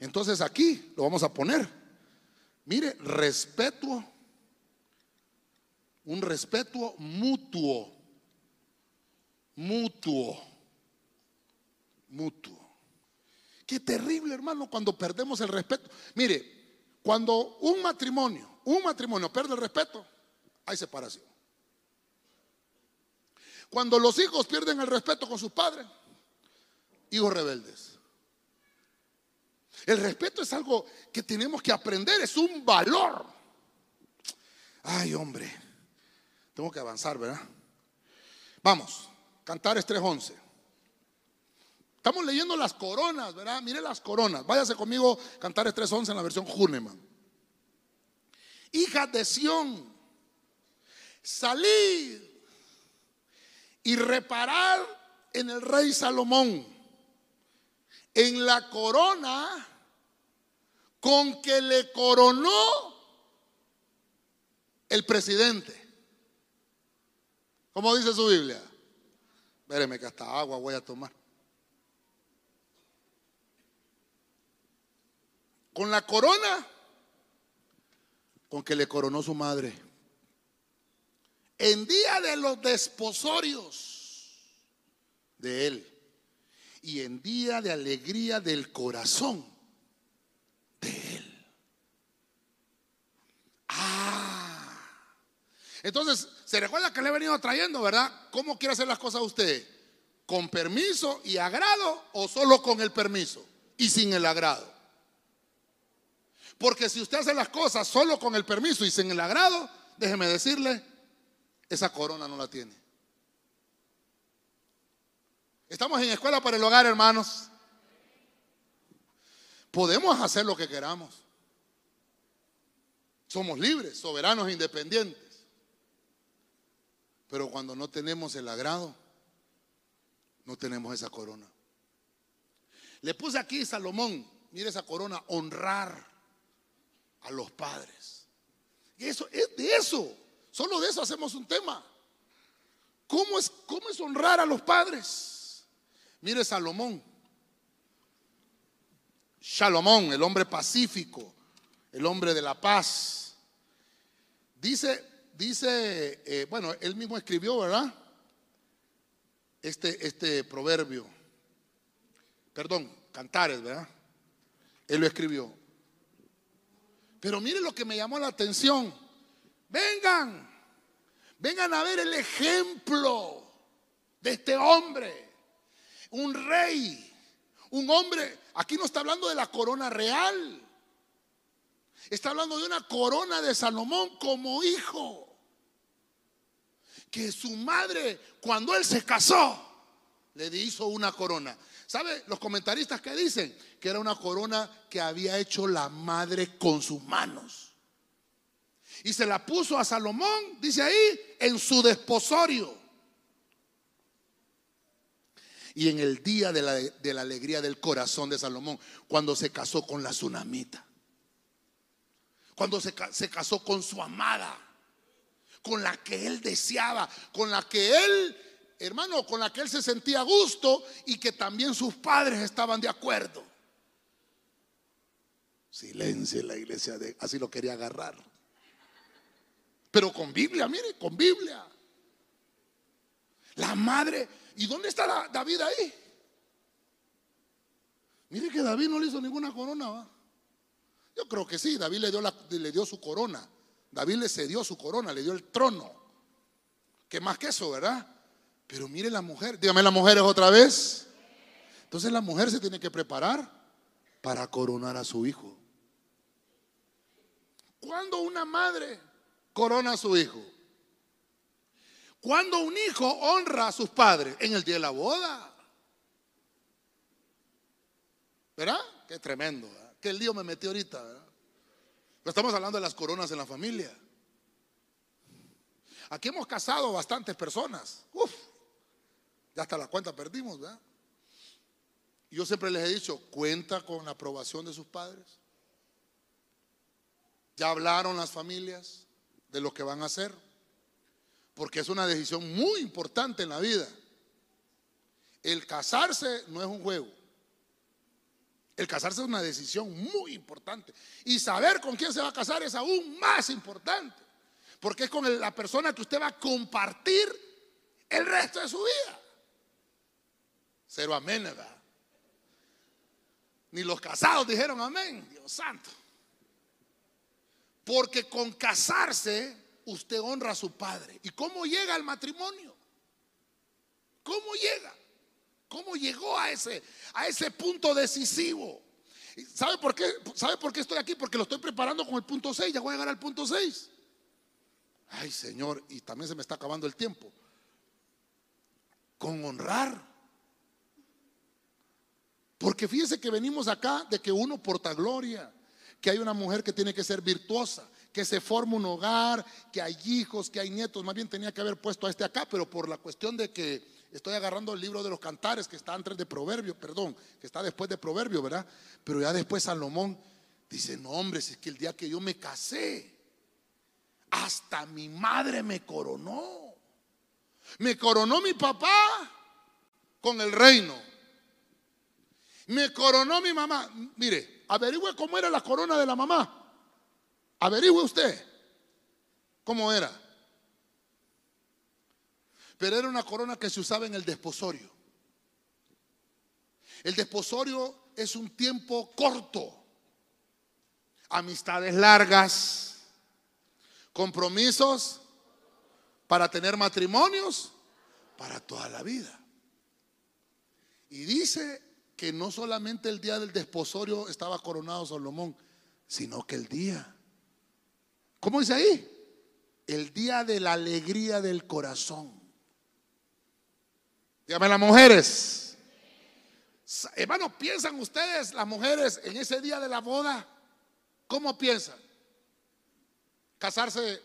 Entonces aquí lo vamos a poner. Mire, respeto, un respeto mutuo, mutuo, mutuo. Qué terrible, hermano, cuando perdemos el respeto. Mire, cuando un matrimonio, un matrimonio pierde el respeto, hay separación. Cuando los hijos pierden el respeto con sus padres, hijos rebeldes. El respeto es algo que tenemos que aprender, es un valor. Ay, hombre, tengo que avanzar, ¿verdad? Vamos, Cantares 3.11. Estamos leyendo las coronas, ¿verdad? Mire las coronas. Váyase conmigo, Cantares 3.11 en la versión Huneman. Hija de Sión, salid y reparar en el rey Salomón, en la corona con que le coronó el presidente. ¿Cómo dice su Biblia? Espéreme que hasta agua voy a tomar. Con la corona con que le coronó su madre. En día de los desposorios de él y en día de alegría del corazón de Él. Ah. Entonces, ¿se recuerda que le he venido trayendo, verdad? ¿Cómo quiere hacer las cosas usted? ¿Con permiso y agrado o solo con el permiso y sin el agrado? Porque si usted hace las cosas solo con el permiso y sin el agrado, déjeme decirle, esa corona no la tiene. Estamos en escuela para el hogar, hermanos. Podemos hacer lo que queramos. Somos libres, soberanos e independientes. Pero cuando no tenemos el agrado, no tenemos esa corona. Le puse aquí Salomón, mire esa corona, honrar a los padres. Y eso es de eso, solo de eso hacemos un tema. ¿Cómo es, cómo es honrar a los padres? Mire Salomón, Salomón, el hombre pacífico, el hombre de la paz. Dice, dice, eh, bueno, él mismo escribió, ¿verdad? Este, este proverbio. Perdón, cantares, ¿verdad? Él lo escribió. Pero mire lo que me llamó la atención. Vengan, vengan a ver el ejemplo de este hombre. Un rey un hombre, aquí no está hablando de la corona real. Está hablando de una corona de Salomón como hijo. Que su madre, cuando él se casó, le hizo una corona. ¿Sabe los comentaristas que dicen? Que era una corona que había hecho la madre con sus manos. Y se la puso a Salomón, dice ahí, en su desposorio. Y en el día de la, de la alegría del corazón de Salomón, cuando se casó con la tsunamita, cuando se, se casó con su amada, con la que él deseaba, con la que él, hermano, con la que él se sentía a gusto y que también sus padres estaban de acuerdo. Silencio en la iglesia, de, así lo quería agarrar. Pero con Biblia, mire, con Biblia. La madre, ¿y dónde está David ahí? Mire que David no le hizo ninguna corona, ¿va? Yo creo que sí, David le dio, le dio su corona. David le cedió su corona, le dio el trono. ¿Qué más que eso, verdad? Pero mire la mujer, dígame las mujeres otra vez. Entonces la mujer se tiene que preparar para coronar a su hijo. ¿Cuándo una madre corona a su hijo? Cuando un hijo honra a sus padres en el día de la boda. ¿Verdad? Qué tremendo. ¿verdad? Qué lío me metí ahorita. Pero estamos hablando de las coronas en la familia. Aquí hemos casado bastantes personas. Uf, ya hasta la cuenta perdimos, ¿verdad? Yo siempre les he dicho, cuenta con la aprobación de sus padres. Ya hablaron las familias de lo que van a hacer, porque es una decisión muy importante en la vida. El casarse no es un juego. El casarse es una decisión muy importante. Y saber con quién se va a casar es aún más importante. Porque es con la persona que usted va a compartir el resto de su vida. Cero amén, ¿verdad? Ni los casados dijeron amén, Dios santo. Porque con casarse usted honra a su padre. ¿Y cómo llega al matrimonio? ¿Cómo llega? ¿Cómo llegó a ese, a ese punto decisivo? ¿Y ¿Sabe por, qué, ¿Sabe por qué estoy aquí? Porque lo estoy preparando con el punto 6. Ya voy a llegar al punto 6. Ay, Señor, y también se me está acabando el tiempo. Con honrar. Porque fíjese que venimos acá de que uno porta gloria, que hay una mujer que tiene que ser virtuosa, que se forma un hogar, que hay hijos, que hay nietos. Más bien tenía que haber puesto a este acá, pero por la cuestión de que estoy agarrando el libro de los cantares que está antes de Proverbio, perdón, que está después de Proverbio, ¿verdad? Pero ya después Salomón dice, no hombre, si es que el día que yo me casé, hasta mi madre me coronó. Me coronó mi papá con el reino. Me coronó mi mamá. Mire, averigüe cómo era la corona de la mamá. Averigüe usted cómo era. Pero era una corona que se usaba en el desposorio. El desposorio es un tiempo corto. Amistades largas. Compromisos para tener matrimonios para toda la vida. Y dice que no solamente el día del desposorio estaba coronado Salomón, sino que el día, ¿cómo dice ahí? El día de la alegría del corazón. Dígame las mujeres. Sa- Hermano, ¿piensan ustedes, las mujeres, en ese día de la boda? ¿Cómo piensan? Casarse,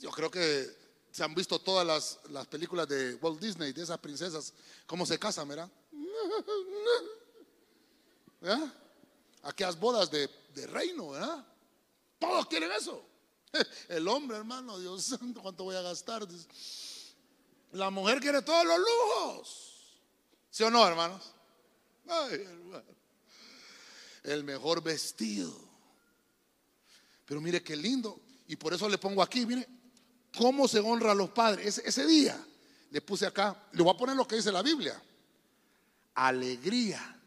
yo creo que se han visto todas las, las películas de Walt Disney, de esas princesas, cómo se casan, ¿verdad? ¿Verdad? Aquellas bodas de, de reino, ¿verdad? Todos quieren eso. El hombre, hermano, Dios santo, ¿cuánto voy a gastar? La mujer quiere todos los lujos. ¿Sí o no, hermanos? Ay, hermano. El mejor vestido. Pero mire qué lindo. Y por eso le pongo aquí, mire, cómo se honra a los padres. Ese, ese día le puse acá, le voy a poner lo que dice la Biblia. Alegría.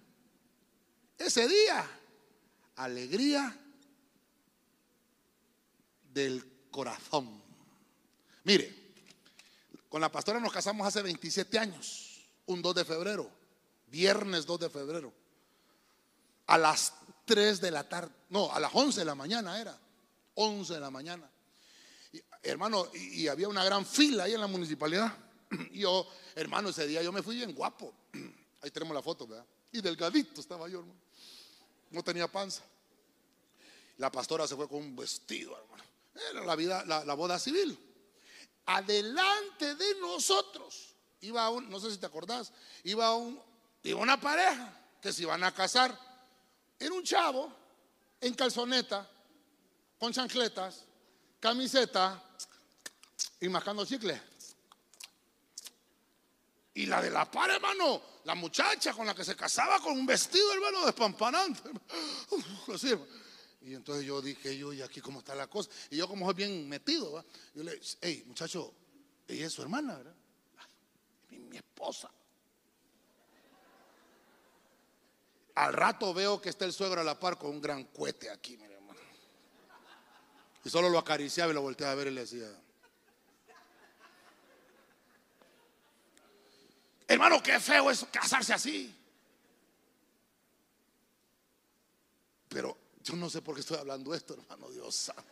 Ese día, alegría del corazón. Mire, con la pastora nos casamos hace 27 años, un 2 de febrero, viernes 2 de febrero, a las 3 de la tarde, no, a las 11 de la mañana era, 11 de la mañana. Hermano, y, había una gran fila ahí en la municipalidad. Y yo, hermano, ese día yo me fui bien guapo. Ahí tenemos la foto, ¿verdad? Y delgadito estaba yo, hermano. No tenía panza. La pastora se fue con un vestido, hermano. Era la vida, la boda civil. Adelante de nosotros iba un, no sé si te acordás, iba un, iba una pareja que se iban a casar. Era un chavo en calzoneta, con chancletas, camiseta y mascando chicle. Y la de la par, hermano, la muchacha con la que se casaba con un vestido, hermano, despampanante. Y entonces yo dije, yo, ¿y aquí cómo está la cosa? Y yo como soy bien metido, yo le dije, hey, muchacho, ella es su hermana, ¿verdad? Mi, mi esposa. Al rato veo que está el suegro a la par con un gran cohete aquí, mire, hermano. Y solo lo acariciaba y lo volteaba a ver y le decía, hermano, qué feo es casarse así. Pero yo no sé por qué estoy hablando esto, hermano Dios santo.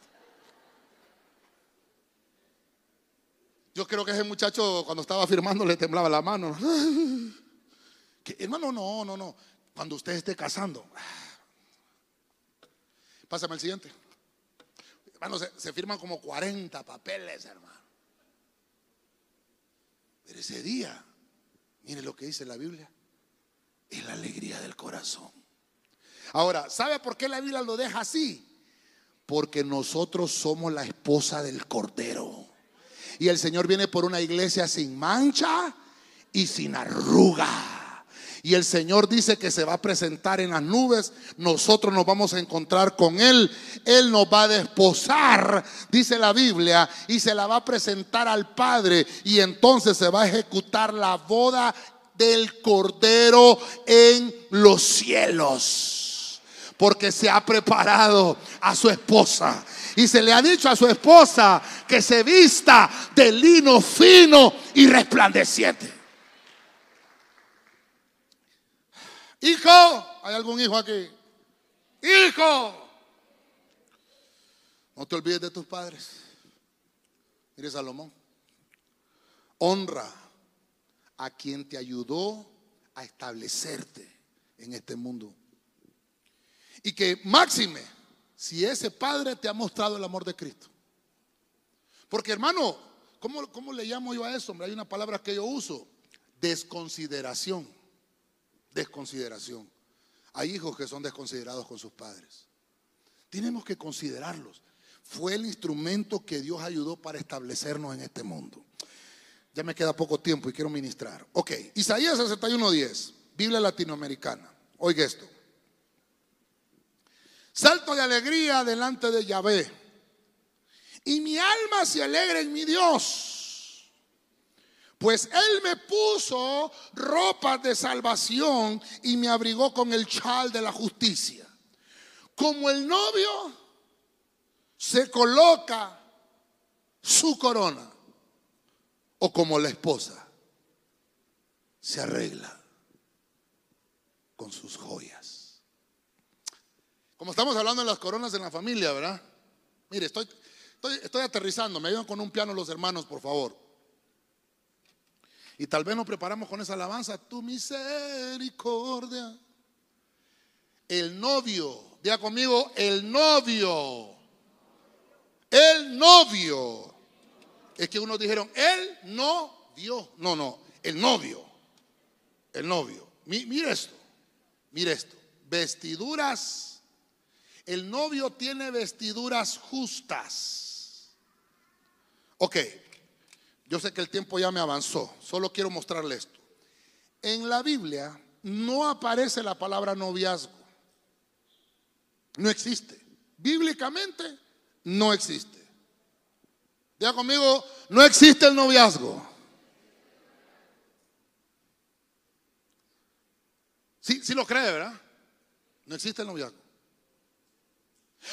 Yo creo que ese muchacho cuando estaba firmando le temblaba la mano. Hermano, no, no, no. Cuando usted esté casando. Pásame el siguiente. Hermano, se firman como 40 papeles, hermano. Pero ese día, mire lo que dice la Biblia, es la alegría del corazón. Ahora, ¿sabe por qué la Biblia lo deja así? Porque nosotros somos la esposa del Cordero. Y el Señor viene por una iglesia sin mancha y sin arruga. Y el Señor dice que se va a presentar en las nubes. Nosotros nos vamos a encontrar con Él. Él nos va a desposar, dice la Biblia, y se la va a presentar al Padre. Y entonces se va a ejecutar la boda del Cordero en los cielos. Porque se ha preparado a su esposa. Y se le ha dicho a su esposa que se vista de lino fino y resplandeciente. Hijo, ¿hay algún hijo aquí? Hijo, no te olvides de tus padres. Mire Salomón, honra a quien te ayudó a establecerte en este mundo. Y que máxime, si ese padre te ha mostrado el amor de Cristo. Porque hermano, ¿cómo, cómo le llamo yo a eso? Hombre, hay una palabra que yo uso, desconsideración desconsideración. Hay hijos que son desconsiderados con sus padres. Tenemos que considerarlos. Fue el instrumento que Dios ayudó para establecernos en este mundo. Ya me queda poco tiempo y quiero ministrar. Ok, Isaías 61.10, Biblia latinoamericana. Oiga esto. Salto de alegría delante de Yahvé. Y mi alma se alegra en mi Dios pues Él me puso ropas de salvación y me abrigó con el chal de la justicia. Como el novio se coloca su corona o como la esposa se arregla con sus joyas. Como estamos hablando de las coronas en la familia, ¿verdad? Mire, estoy, estoy, aterrizando. Me ayudan con un piano los hermanos, por favor. Y tal vez nos preparamos con esa alabanza, tu misericordia. El novio, diga conmigo, el novio. El novio. Es que unos dijeron, él no dio. No, no, el novio. El novio. Mire esto, mire esto. Vestiduras. El novio tiene vestiduras justas. Ok, yo sé que el tiempo ya me avanzó, solo quiero mostrarle esto. En la Biblia no aparece la palabra noviazgo. No existe. Bíblicamente no existe. Diga conmigo, no existe el noviazgo. Sí, sí lo cree, ¿verdad? No existe el noviazgo.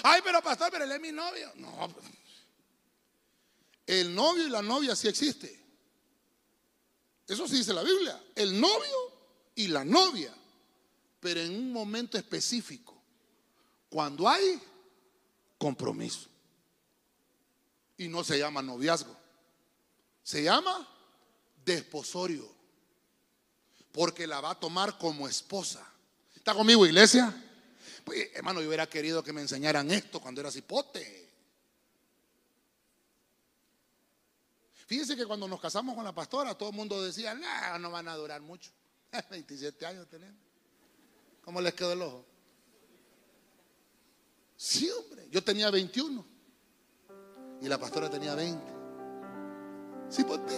Ay, pero pastor, pero él es mi novio. No, el novio y la novia sí existe. Eso sí dice la Biblia. El novio y la novia. Pero en un momento específico. Cuando hay compromiso. Y no se llama noviazgo. Se llama desposorio. Porque la va a tomar como esposa. ¿Está conmigo, iglesia? Pues, hermano, yo hubiera querido que me enseñaran esto cuando era cipote. Fíjense que cuando nos casamos con la pastora, todo el mundo decía, no, van a durar mucho. 27 años tenemos. ¿Cómo les quedó el ojo? Sí, hombre. Yo tenía 21 y la pastora tenía 20. Sí, por ti.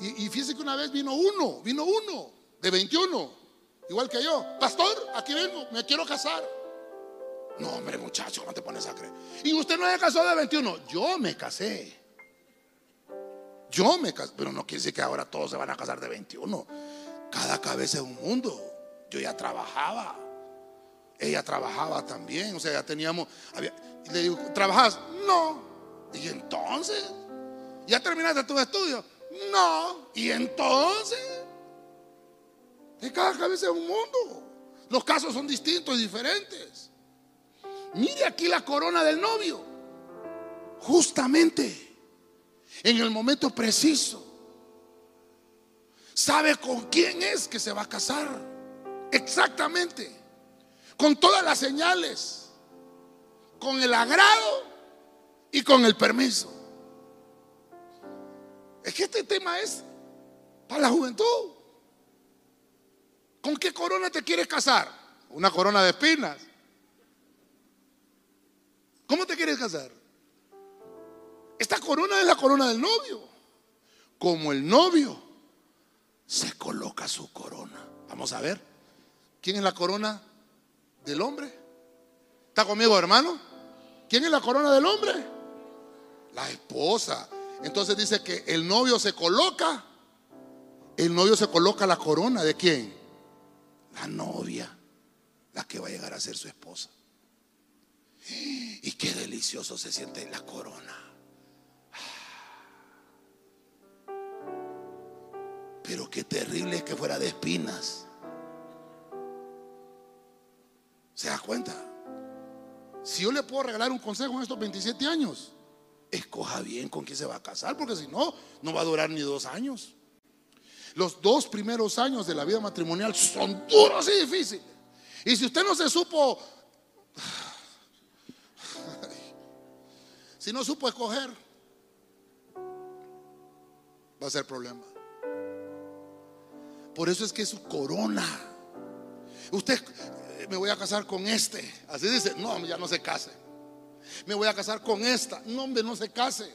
Y, y fíjense que una vez vino uno, vino uno de 21, igual que yo. Pastor, aquí vengo, me quiero casar. No, hombre, muchacho, ¿cómo te pones a creer? Y usted no se casó de 21. Yo me casé. Yo me casé. Pero no quiere decir que ahora todos se van a casar de 21. Cada cabeza es un mundo. Yo ya trabajaba. Ella trabajaba también. O sea, ya teníamos. le digo, ¿trabajas? No. Y entonces, ¿ya terminaste tus estudios? No. Y entonces, de cada cabeza es un mundo. Los casos son distintos y diferentes. Mire aquí la corona del novio. Justamente en el momento preciso. Sabe con quién es que se va a casar. Exactamente. Con todas las señales. Con el agrado y con el permiso. Es que este tema es para la juventud. ¿Con qué corona te quieres casar? Una corona de espinas. ¿Cómo te quieres casar? Esta corona es la corona del novio. Como el novio se coloca su corona. Vamos a ver. ¿Quién es la corona del hombre? ¿Está conmigo, hermano? ¿Quién es la corona del hombre? La esposa. Entonces dice que el novio se coloca. El novio se coloca la corona de quién? La novia. La que va a llegar a ser su esposa. Y qué delicioso se siente en la corona. Pero qué terrible es que fuera de espinas. ¿Se da cuenta? Si yo le puedo regalar un consejo en estos 27 años, escoja bien con quién se va a casar, porque si no, no va a durar ni dos años. Los dos primeros años de la vida matrimonial son duros y difíciles. Y si usted no se supo Si no supo escoger, va a ser problema. Por eso es que es su corona. Usted, eh, me voy a casar con este. Así dice, no, ya no se case. Me voy a casar con esta. No, hombre, no se case.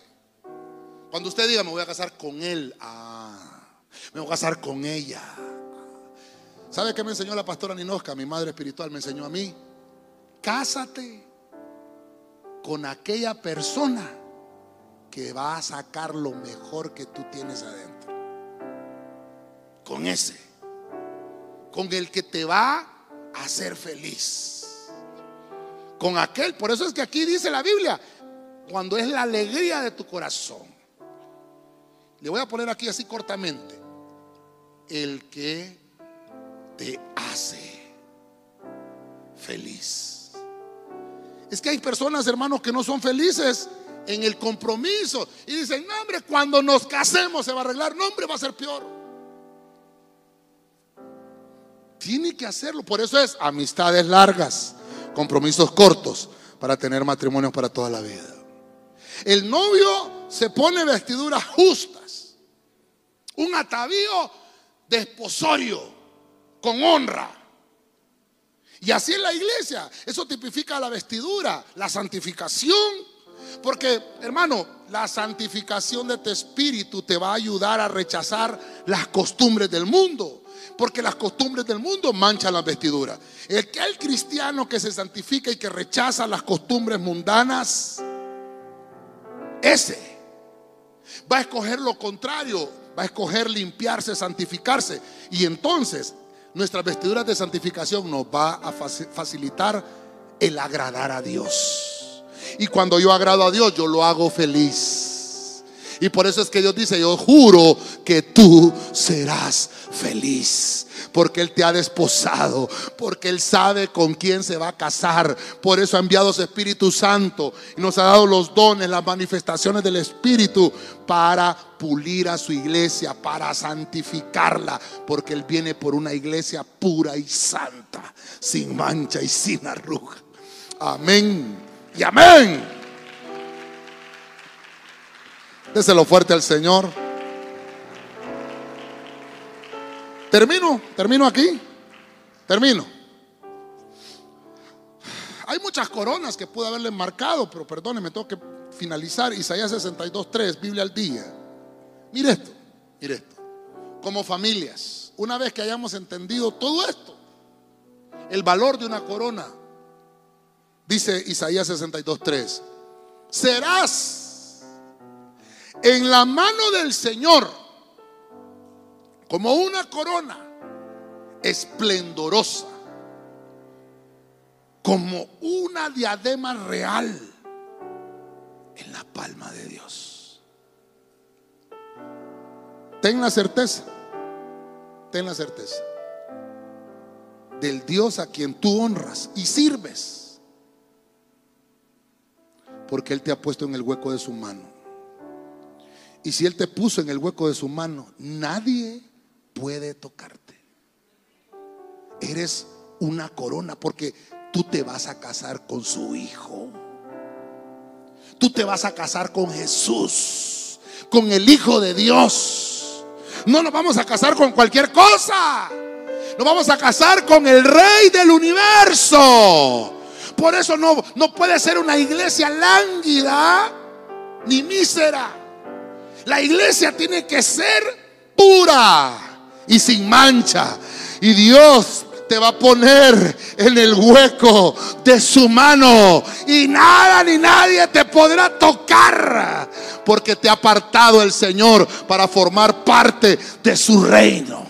Cuando usted diga, me voy a casar con él. Ah, me voy a casar con ella. ¿Sabe qué me enseñó la pastora Ninosca? Mi madre espiritual me enseñó a mí. Cásate con aquella persona que va a sacar lo mejor que tú tienes adentro. Con ese. Con el que te va a hacer feliz. Con aquel. Por eso es que aquí dice la Biblia, cuando es la alegría de tu corazón. Le voy a poner aquí así cortamente. El que te hace feliz. Es que hay personas, hermanos, que no son felices en el compromiso. Y dicen, no, hombre, cuando nos casemos se va a arreglar. No, hombre, va a ser peor. Tiene que hacerlo. Por eso es amistades largas, compromisos cortos, para tener matrimonios para toda la vida. El novio se pone vestiduras justas, un atavío desposorio, con honra. Y así en la iglesia. Eso tipifica la vestidura, la santificación. Porque, hermano, la santificación de tu espíritu te va a ayudar a rechazar las costumbres del mundo. Porque las costumbres del mundo manchan las vestiduras. El el cristiano que se santifica y que rechaza las costumbres mundanas, ese va a escoger lo contrario, va a escoger limpiarse, santificarse. Y entonces nuestras vestiduras de santificación nos va a facilitar el agradar a Dios. Y cuando yo agrado a Dios, yo lo hago feliz. Y por eso es que Dios dice, yo juro que tú serás feliz. Porque Él te ha desposado, porque Él sabe con quién se va a casar. Por eso ha enviado su Espíritu Santo y nos ha dado los dones, las manifestaciones del Espíritu para pulir a su iglesia, para santificarla. Porque Él viene por una iglesia pura y santa, sin mancha y sin arruga. Amén y amén. Déselo fuerte al Señor. Termino, termino aquí. Termino. Hay muchas coronas que pude haberle marcado, pero perdóneme, tengo que finalizar. Isaías 62.3, Biblia al día. Mire esto, mire esto. Como familias, una vez que hayamos entendido todo esto, el valor de una corona, dice Isaías 62.3, serás en la mano del Señor como una corona esplendorosa, como una diadema real en la palma de Dios. Ten la certeza, ten la certeza del Dios a quien tú honras y sirves, porque Él te ha puesto en el hueco de su mano. Y si Él te puso en el hueco de su mano, nadie puede tocarte. Eres una corona porque tú te vas a casar con su hijo. Tú te vas a casar con Jesús, con el Hijo de Dios. No nos vamos a casar con cualquier cosa. Nos vamos a casar con el Rey del universo. Por eso no, no puede ser una iglesia lánguida ni mísera. La iglesia tiene que ser pura y sin mancha. Y Dios te va a poner en el hueco de su mano y nada ni nadie te podrá tocar porque te ha apartado el Señor para formar parte de su reino.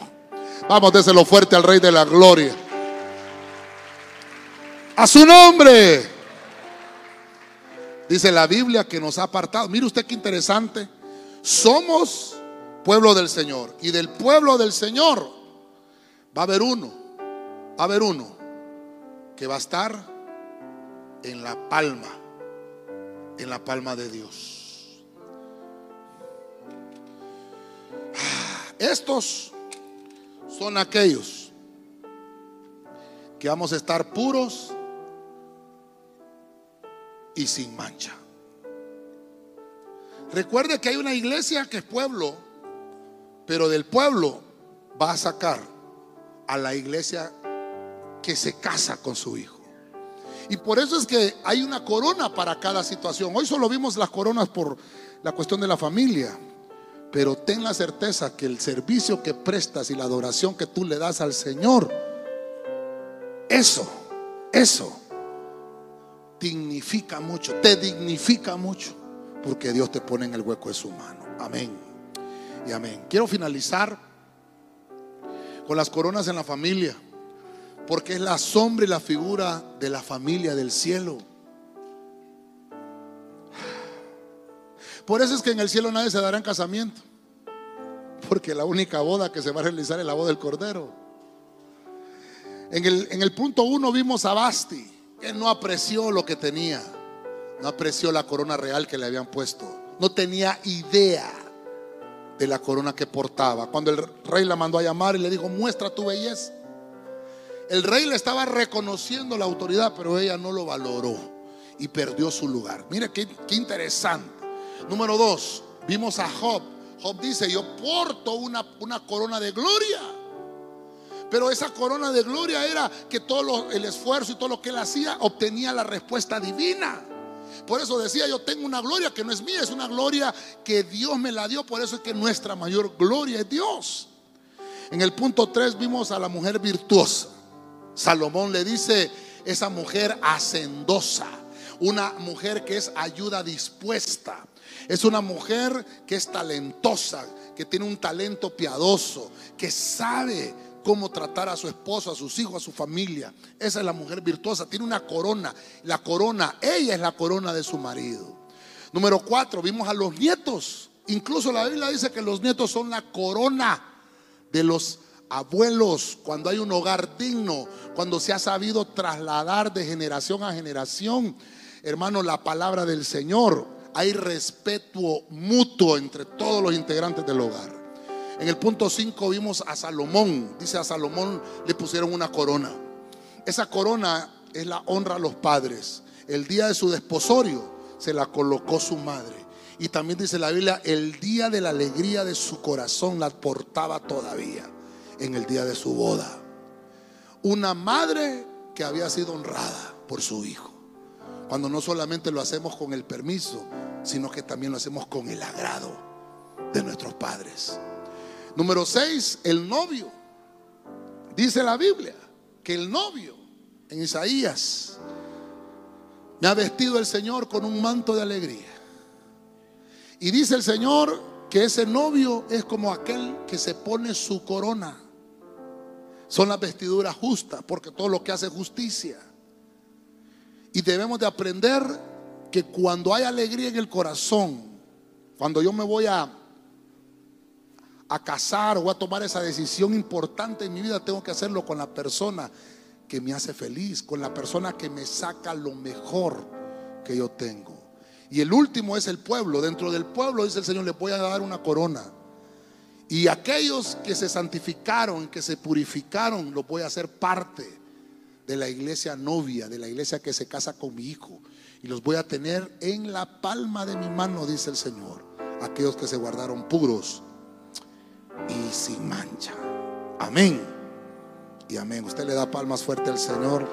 Vamos, déselo fuerte al Rey de la Gloria. A su nombre. Dice la Biblia que nos ha apartado. Mire usted qué interesante. Somos pueblo del Señor. Y del pueblo del Señor va a haber uno va a haber uno que va a estar en la palma, en la palma de Dios. Estos son aquellos que vamos a estar puros y sin mancha. Recuerde que hay una iglesia que es pueblo, pero del pueblo va a sacar a la iglesia que se casa con su hijo. Y por eso es que hay una corona para cada situación. Hoy solo vimos las coronas por la cuestión de la familia. Pero ten la certeza que el servicio que prestas y la adoración que tú le das al Señor, eso, eso, dignifica mucho, te dignifica mucho, porque Dios te pone en el hueco de su mano. Amén. Y amén. Quiero finalizar con las coronas en la familia porque es la sombra y la figura de la familia del cielo. Por eso es que en el cielo nadie se dará en casamiento, porque la única boda que se va a realizar es la boda del Cordero. En el, en el punto uno vimos a Basti, que no apreció lo que tenía, no apreció la corona real que le habían puesto, no tenía idea de la corona que portaba. Cuando el rey la mandó a llamar y le dijo, muestra tu belleza. El rey le estaba reconociendo la autoridad, pero ella no lo valoró y perdió su lugar. Mire qué, interesante. Número dos, vimos a Job. Job dice, yo porto una, una corona de gloria. Pero esa corona de gloria era que todo el esfuerzo y todo lo que él hacía obtenía la respuesta divina. Por eso decía, yo tengo una gloria que no es mía, es una gloria que Dios me la dio. Por eso es que nuestra mayor gloria es Dios. En el punto 3 vimos a la mujer virtuosa. Salomón le dice, esa mujer hacendosa, una mujer que es ayuda dispuesta, es una mujer que es talentosa, que tiene un talento piadoso, que sabe cómo tratar a su esposo, a sus hijos, a su familia. Esa es la mujer virtuosa, tiene una corona. La corona, ella es la corona de su marido. Número cuatro, vimos a los nietos. Incluso la Biblia dice que los nietos son la corona de los abuelos, cuando hay un hogar digno, cuando se ha sabido trasladar de generación a generación, hermano, la palabra del Señor, hay respeto mutuo entre todos los integrantes del hogar. En el punto 5 vimos a Salomón, dice a Salomón le pusieron una corona. Esa corona es la honra a los padres. El día de su desposorio se la colocó su madre. Y también dice la Biblia, el día de la alegría de su corazón la portaba todavía en el día de su boda. Una madre que había sido honrada por su hijo. Cuando no solamente lo hacemos con el permiso, sino que también lo hacemos con el agrado de nuestros padres. Número 6, el novio. Dice la Biblia que el novio en Isaías me ha vestido el Señor con un manto de alegría. Y dice el Señor que ese novio es como aquel que se pone su corona. Son las vestiduras justas, porque todo lo que hace justicia. Y debemos de aprender que cuando hay alegría en el corazón, cuando yo me voy a a casar o a tomar esa decisión importante en mi vida, tengo que hacerlo con la persona que me hace feliz, con la persona que me saca lo mejor que yo tengo. Y el último es el pueblo. Dentro del pueblo, dice el Señor, le voy a dar una corona. Y aquellos que se santificaron, que se purificaron, los voy a hacer parte de la iglesia novia, de la iglesia que se casa con mi hijo. Y los voy a tener en la palma de mi mano, dice el Señor. Aquellos que se guardaron puros y sin mancha. Amén. Y amén. Usted le da palmas fuerte al Señor.